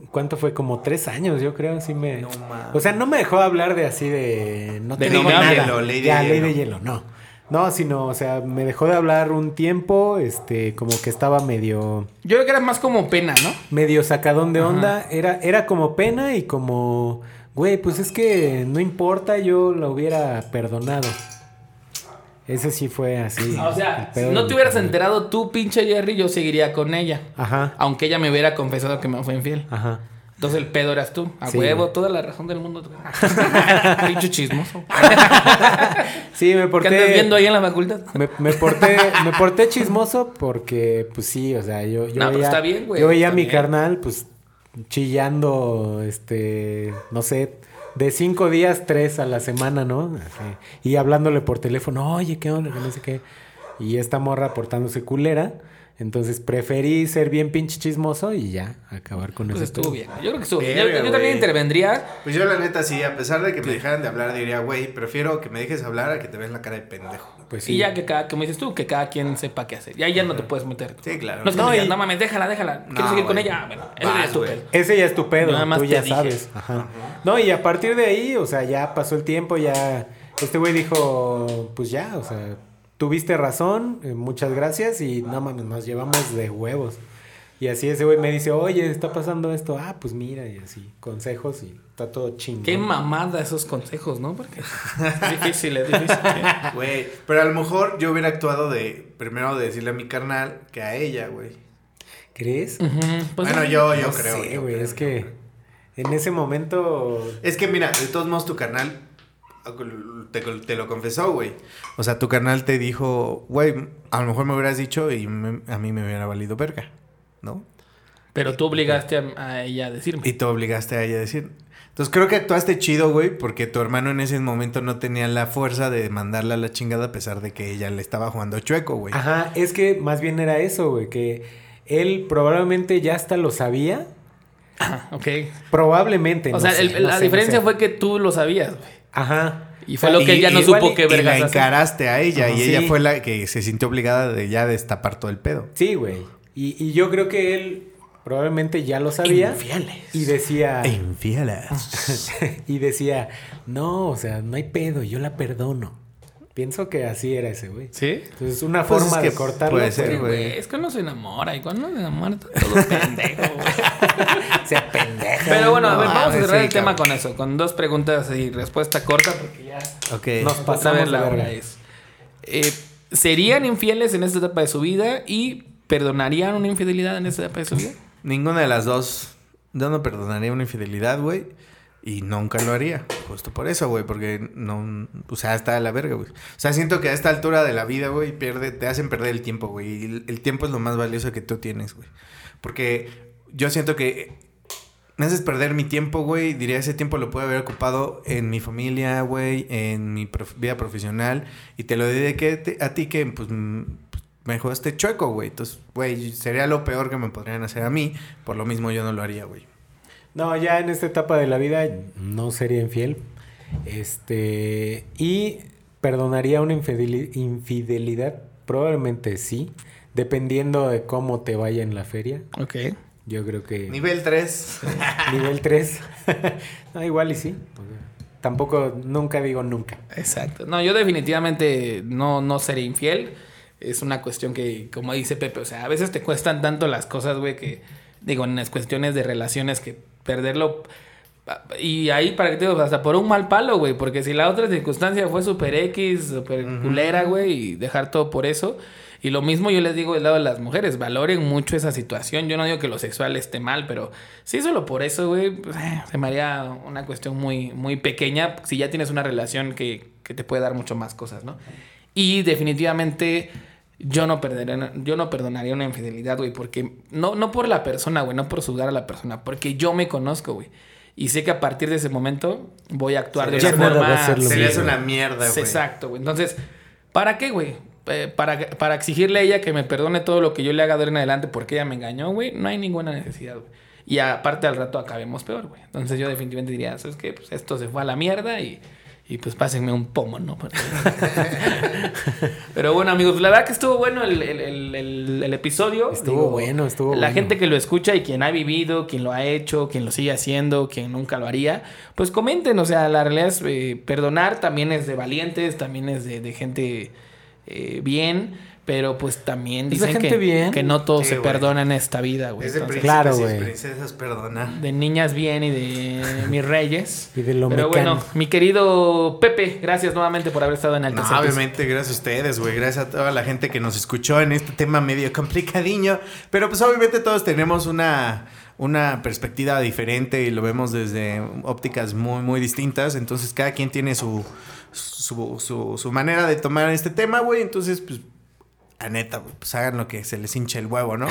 ¿cuánto fue? Como tres años, yo creo, sí me. No mames. O sea, no me dejó hablar de así de. No De te digo me hable. nada. Hielo, ley de ya, ley hielo. de hielo, no. No, sino, o sea, me dejó de hablar un tiempo, este, como que estaba medio, Yo creo que era más como pena, ¿no? medio sacadón de onda. Era, era como pena y como, güey, pues es que no importa, yo lo hubiera perdonado. Ese sí fue así. O el sea, si no te hubieras enterado tú, pinche Jerry, yo seguiría con ella. Ajá, Aunque ella me hubiera confesado que me fue infiel. ajá. Entonces el pedo eras tú. A Sí, huevo, toda la razón del mundo. Pinche chismoso. Sí, me ¿Qué porté. andas viendo ahí en la facultad? Me, me porté, me porté chismoso porque, pues sí, o sea, yo, yo No, pero veía, está bien, güey, yo veía a mi bien. carnal, pues, chillando, este, no sé, de cinco días, tres a la semana, ¿no? Así, y hablándole por teléfono, oye, ¿qué onda? Que no sé qué. Y esta morra portándose culera. Entonces preferí ser bien pinche chismoso y ya, acabar con Pues ese estuvo bien. Yo creo que estuvo bien. Yo, yo también intervendría. Pues yo la neta sí, a pesar de que me dejaran de hablar, diría, güey, prefiero que me dejes hablar a que te veas la cara de pendejo. Pues sí. Y ya que cada, como dices tú, que cada quien sepa qué hacer. Y ahí ya no te puedes meter. Sí, claro. No es que No, digas, y- no mames, déjala, déjala. Quiero No, seguir con güey. ella. Bueno, eso Vas, ya es tu pedo. Ese ya es tu pedo, Nada más tú ya dije. sabes. Ajá. No, y a partir de ahí, o sea, ya pasó el tiempo, ya este güey dijo, pues ya, o sea, tuviste razón, eh, muchas gracias y no mames, nos llevamos de huevos. Y así ese güey me dice, oye, está pasando esto, ah, pues mira, y así, consejos y está todo chingón. Qué mamada esos consejos, ¿no? Porque es difícil, es difícil. Güey, pero a lo mejor yo hubiera actuado de, primero de decirle a mi carnal que a ella, güey. ¿Crees? Ujú, pues bueno, sí. yo, yo No creo. yo güey, es yo que creo. en ese momento... Es que mira, de todos modos tu canal, te, te lo confesó, güey. O sea, tu canal te dijo, güey, a lo mejor me hubieras dicho y me- a mí me hubiera valido verga, ¿no? Pero tú obligaste a, a ella a decirme. Y te obligaste a ella a decir. Entonces creo que actuaste chido, güey, porque tu hermano en ese momento no tenía la fuerza de mandarla a la chingada a pesar de que ella le estaba jugando chueco, güey. Ajá, es que más bien era eso, güey, que él probablemente ya hasta lo sabía. Ah, ok. Probablemente. O no sea, sé, el- no la sé, no diferencia sé. fue que tú lo sabías, güey. Ajá. Y fue lo que Y- ella no supo y- qué y la vergas encaraste a ella y ella fue la que se sintió obligada de ya destapar todo el pedo. Sí, güey. Y, y yo creo que él probablemente ya lo sabía. Infieles. Y decía. Infieles. y decía, no, o sea, no hay pedo, yo la perdono. Pienso que así era ese, güey. ¿Sí? Entonces, una Pues forma es que de cortarlo. puede ser, güey. Es que uno se enamora y cuando uno se enamora todo pendejo, güey. Se pendeja. Pero bueno, a ver, vamos a mames, cerrar sí, el tema con eso, con dos preguntas y respuesta corta, porque ya Ok. Nos pasamos la hora es. Eh, ¿Serían infieles en esta etapa de su vida y perdonarían una infidelidad en esta etapa de su vida? Ninguna de las dos. Yo no perdonaría una infidelidad, güey. Y nunca lo haría. Justo por eso, güey. Porque no. O sea, está de la verga, güey. O sea, siento que a esta altura de la vida, güey, pierde, te hacen perder el tiempo, güey. El, el tiempo es lo más valioso que tú tienes, güey. Porque yo siento que me haces perder mi tiempo, güey. Diría, ese tiempo lo puedo haber ocupado en mi familia, güey, en mi prof- vida profesional. Y te lo dediqué a ti que, pues, me jugaste chueco, güey. Entonces, güey, sería lo peor que me podrían hacer a mí. Por lo mismo, yo no lo haría, güey. No, ya en esta etapa de la vida no sería infiel. Este. Y perdonaría una infideli- infidelidad. Probablemente sí. Dependiendo de cómo te vaya en la feria. Ok. Yo creo que. Nivel 3. Nivel 3. no, igual y sí. Tampoco, nunca digo nunca. Exacto. No, yo definitivamente no, no seré infiel. Es una cuestión que, como dice Pepe, o sea, a veces te cuestan tanto las cosas, güey, que, digo, en las cuestiones de relaciones, que perderlo. Y ahí, para que te digo, hasta por un mal palo, güey, porque si la otra circunstancia fue super X, super culera, güey, y dejar todo por eso. Y lo mismo yo les digo del lado de las mujeres, valoren mucho esa situación. Yo no digo que lo sexual esté mal, pero si solo por eso, güey, pues, eh, se me haría una cuestión muy, muy pequeña si ya tienes una relación que, que te puede dar mucho más cosas, ¿no? Y definitivamente yo no, perderé, yo no perdonaría una infidelidad, güey, porque no, no por la persona, güey, no por juzgar a la persona, porque yo me conozco, güey. Y sé que a partir de ese momento voy a actuar de esa forma. Serías una mierda, güey. Exacto, güey. Entonces, ¿para qué, güey? Eh, para, para exigirle a ella que me perdone todo lo que yo le haga de ahora en adelante porque ella me engañó, güey, no hay ninguna necesidad, güey. Y aparte al rato acabemos peor, güey. Entonces yo definitivamente diría, ¿sabes qué? Pues esto se fue a la mierda y, y pues pásenme un pomo, ¿no? Pero bueno, amigos, la verdad que estuvo bueno el, el- el- el- episodio. Estuvo bueno, estuvo La bueno. gente que lo escucha y quien ha vivido, quien lo ha hecho, quien lo sigue haciendo, quien nunca lo haría, pues comenten. O sea, la realidad es eh, perdonar también es de valientes, también es de, de gente eh, bien. Pero pues también dicen gente que, bien. que no todo Sí, se güey. perdona en esta vida, güey. Es de Entonces, Claro, y güey. princesas, perdona. de niñas bien y de mis reyes. Y de lo Pero mecano. bueno, mi querido Pepe, gracias nuevamente por haber estado en el No, obviamente, gracias a ustedes, güey. Gracias a toda la gente que nos escuchó en este tema medio complicadiño. Pero pues obviamente todos tenemos una, una perspectiva diferente y lo vemos desde ópticas muy, muy distintas. Entonces cada quien tiene su, su, su, su manera de tomar este tema, güey. Entonces, pues, la neta, pues hagan lo que se les hinche el huevo, ¿no?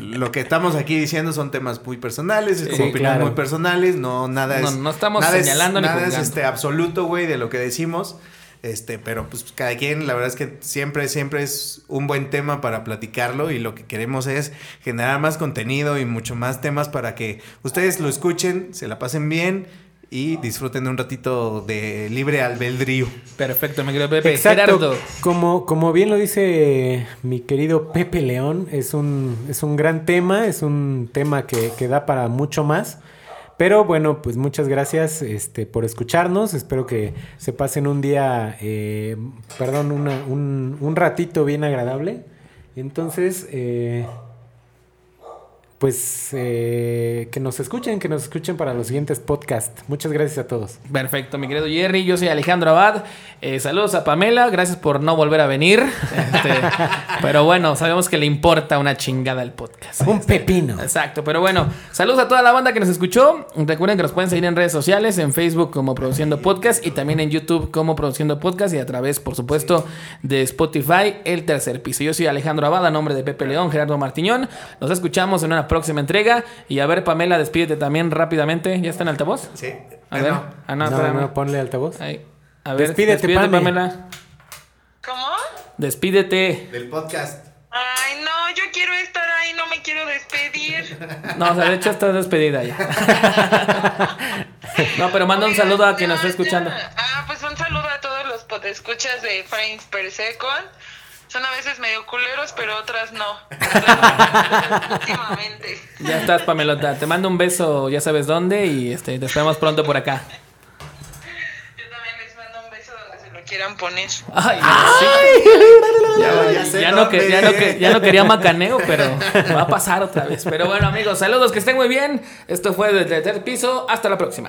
lo que estamos aquí diciendo son temas muy personales, es como Sí, opiniones claro. muy personales, no nada No, es... no estamos nada es- señalando ni nada es este absoluto, güey, de lo que decimos. Este, pero pues cada quien, la verdad es que siempre, siempre es un buen tema para platicarlo y lo que queremos es generar más contenido y mucho más temas para que ustedes lo escuchen, se la pasen bien y disfruten de un ratito de libre albedrío. Perfecto, mi querido Pepe. Exacto. Gerardo. Como, como bien lo dice mi querido Pepe León, es un, es un gran tema, es un tema que, que da para mucho más. Pero bueno, pues muchas gracias este, por escucharnos. Espero que se pasen un día, eh, perdón, una- un, un ratito bien agradable. Entonces, eh, pues eh, que nos escuchen, que nos escuchen para los siguientes podcasts. Muchas gracias a todos. Perfecto, mi querido Jerry. Yo soy Alejandro Abad. Eh, saludos a Pamela. Gracias por no volver a venir. Este, pero bueno, sabemos que le importa una chingada el podcast. Un pepino. Exacto, pero bueno, saludos a toda la banda que nos escuchó. Recuerden que nos pueden seguir en redes sociales, en Facebook como Produciendo Podcast y también en YouTube como Produciendo Podcast y a través, por supuesto, de Spotify, el tercer piso. Yo soy Alejandro Abad, a nombre de Pepe León, Gerardo Martiñón. Nos escuchamos en una próxima entrega. Y a ver, Pamela, despídete también rápidamente. ¿Ya está en altavoz? Sí. A ver. no. Ah, no, No, espérame. no, ponle altavoz. Ahí. A ver, Despídete, Pame. Pamela. ¿Cómo? Despídete. Del podcast. Ay, no, yo quiero estar ahí, no me quiero despedir. No, o sea, de hecho estás despedida ya. no, pero manda un saludo a quien nos está escuchando. ya. Ah, pues un saludo a todos los podescuchas de Frames Per Second. Son a veces medio culeros, pero otras no. Últimamente. Ya estás, Pamelota. Te mando un beso, ya sabes dónde, y este, te esperamos pronto por acá. Yo también les mando un beso donde se lo quieran poner. Ay. Ya, no, que- dónde. ya, no que- ya no quería macaneo, pero va a pasar otra vez. Pero bueno, amigos, saludos, que estén muy bien. Esto fue desde el tercer piso. Hasta la próxima.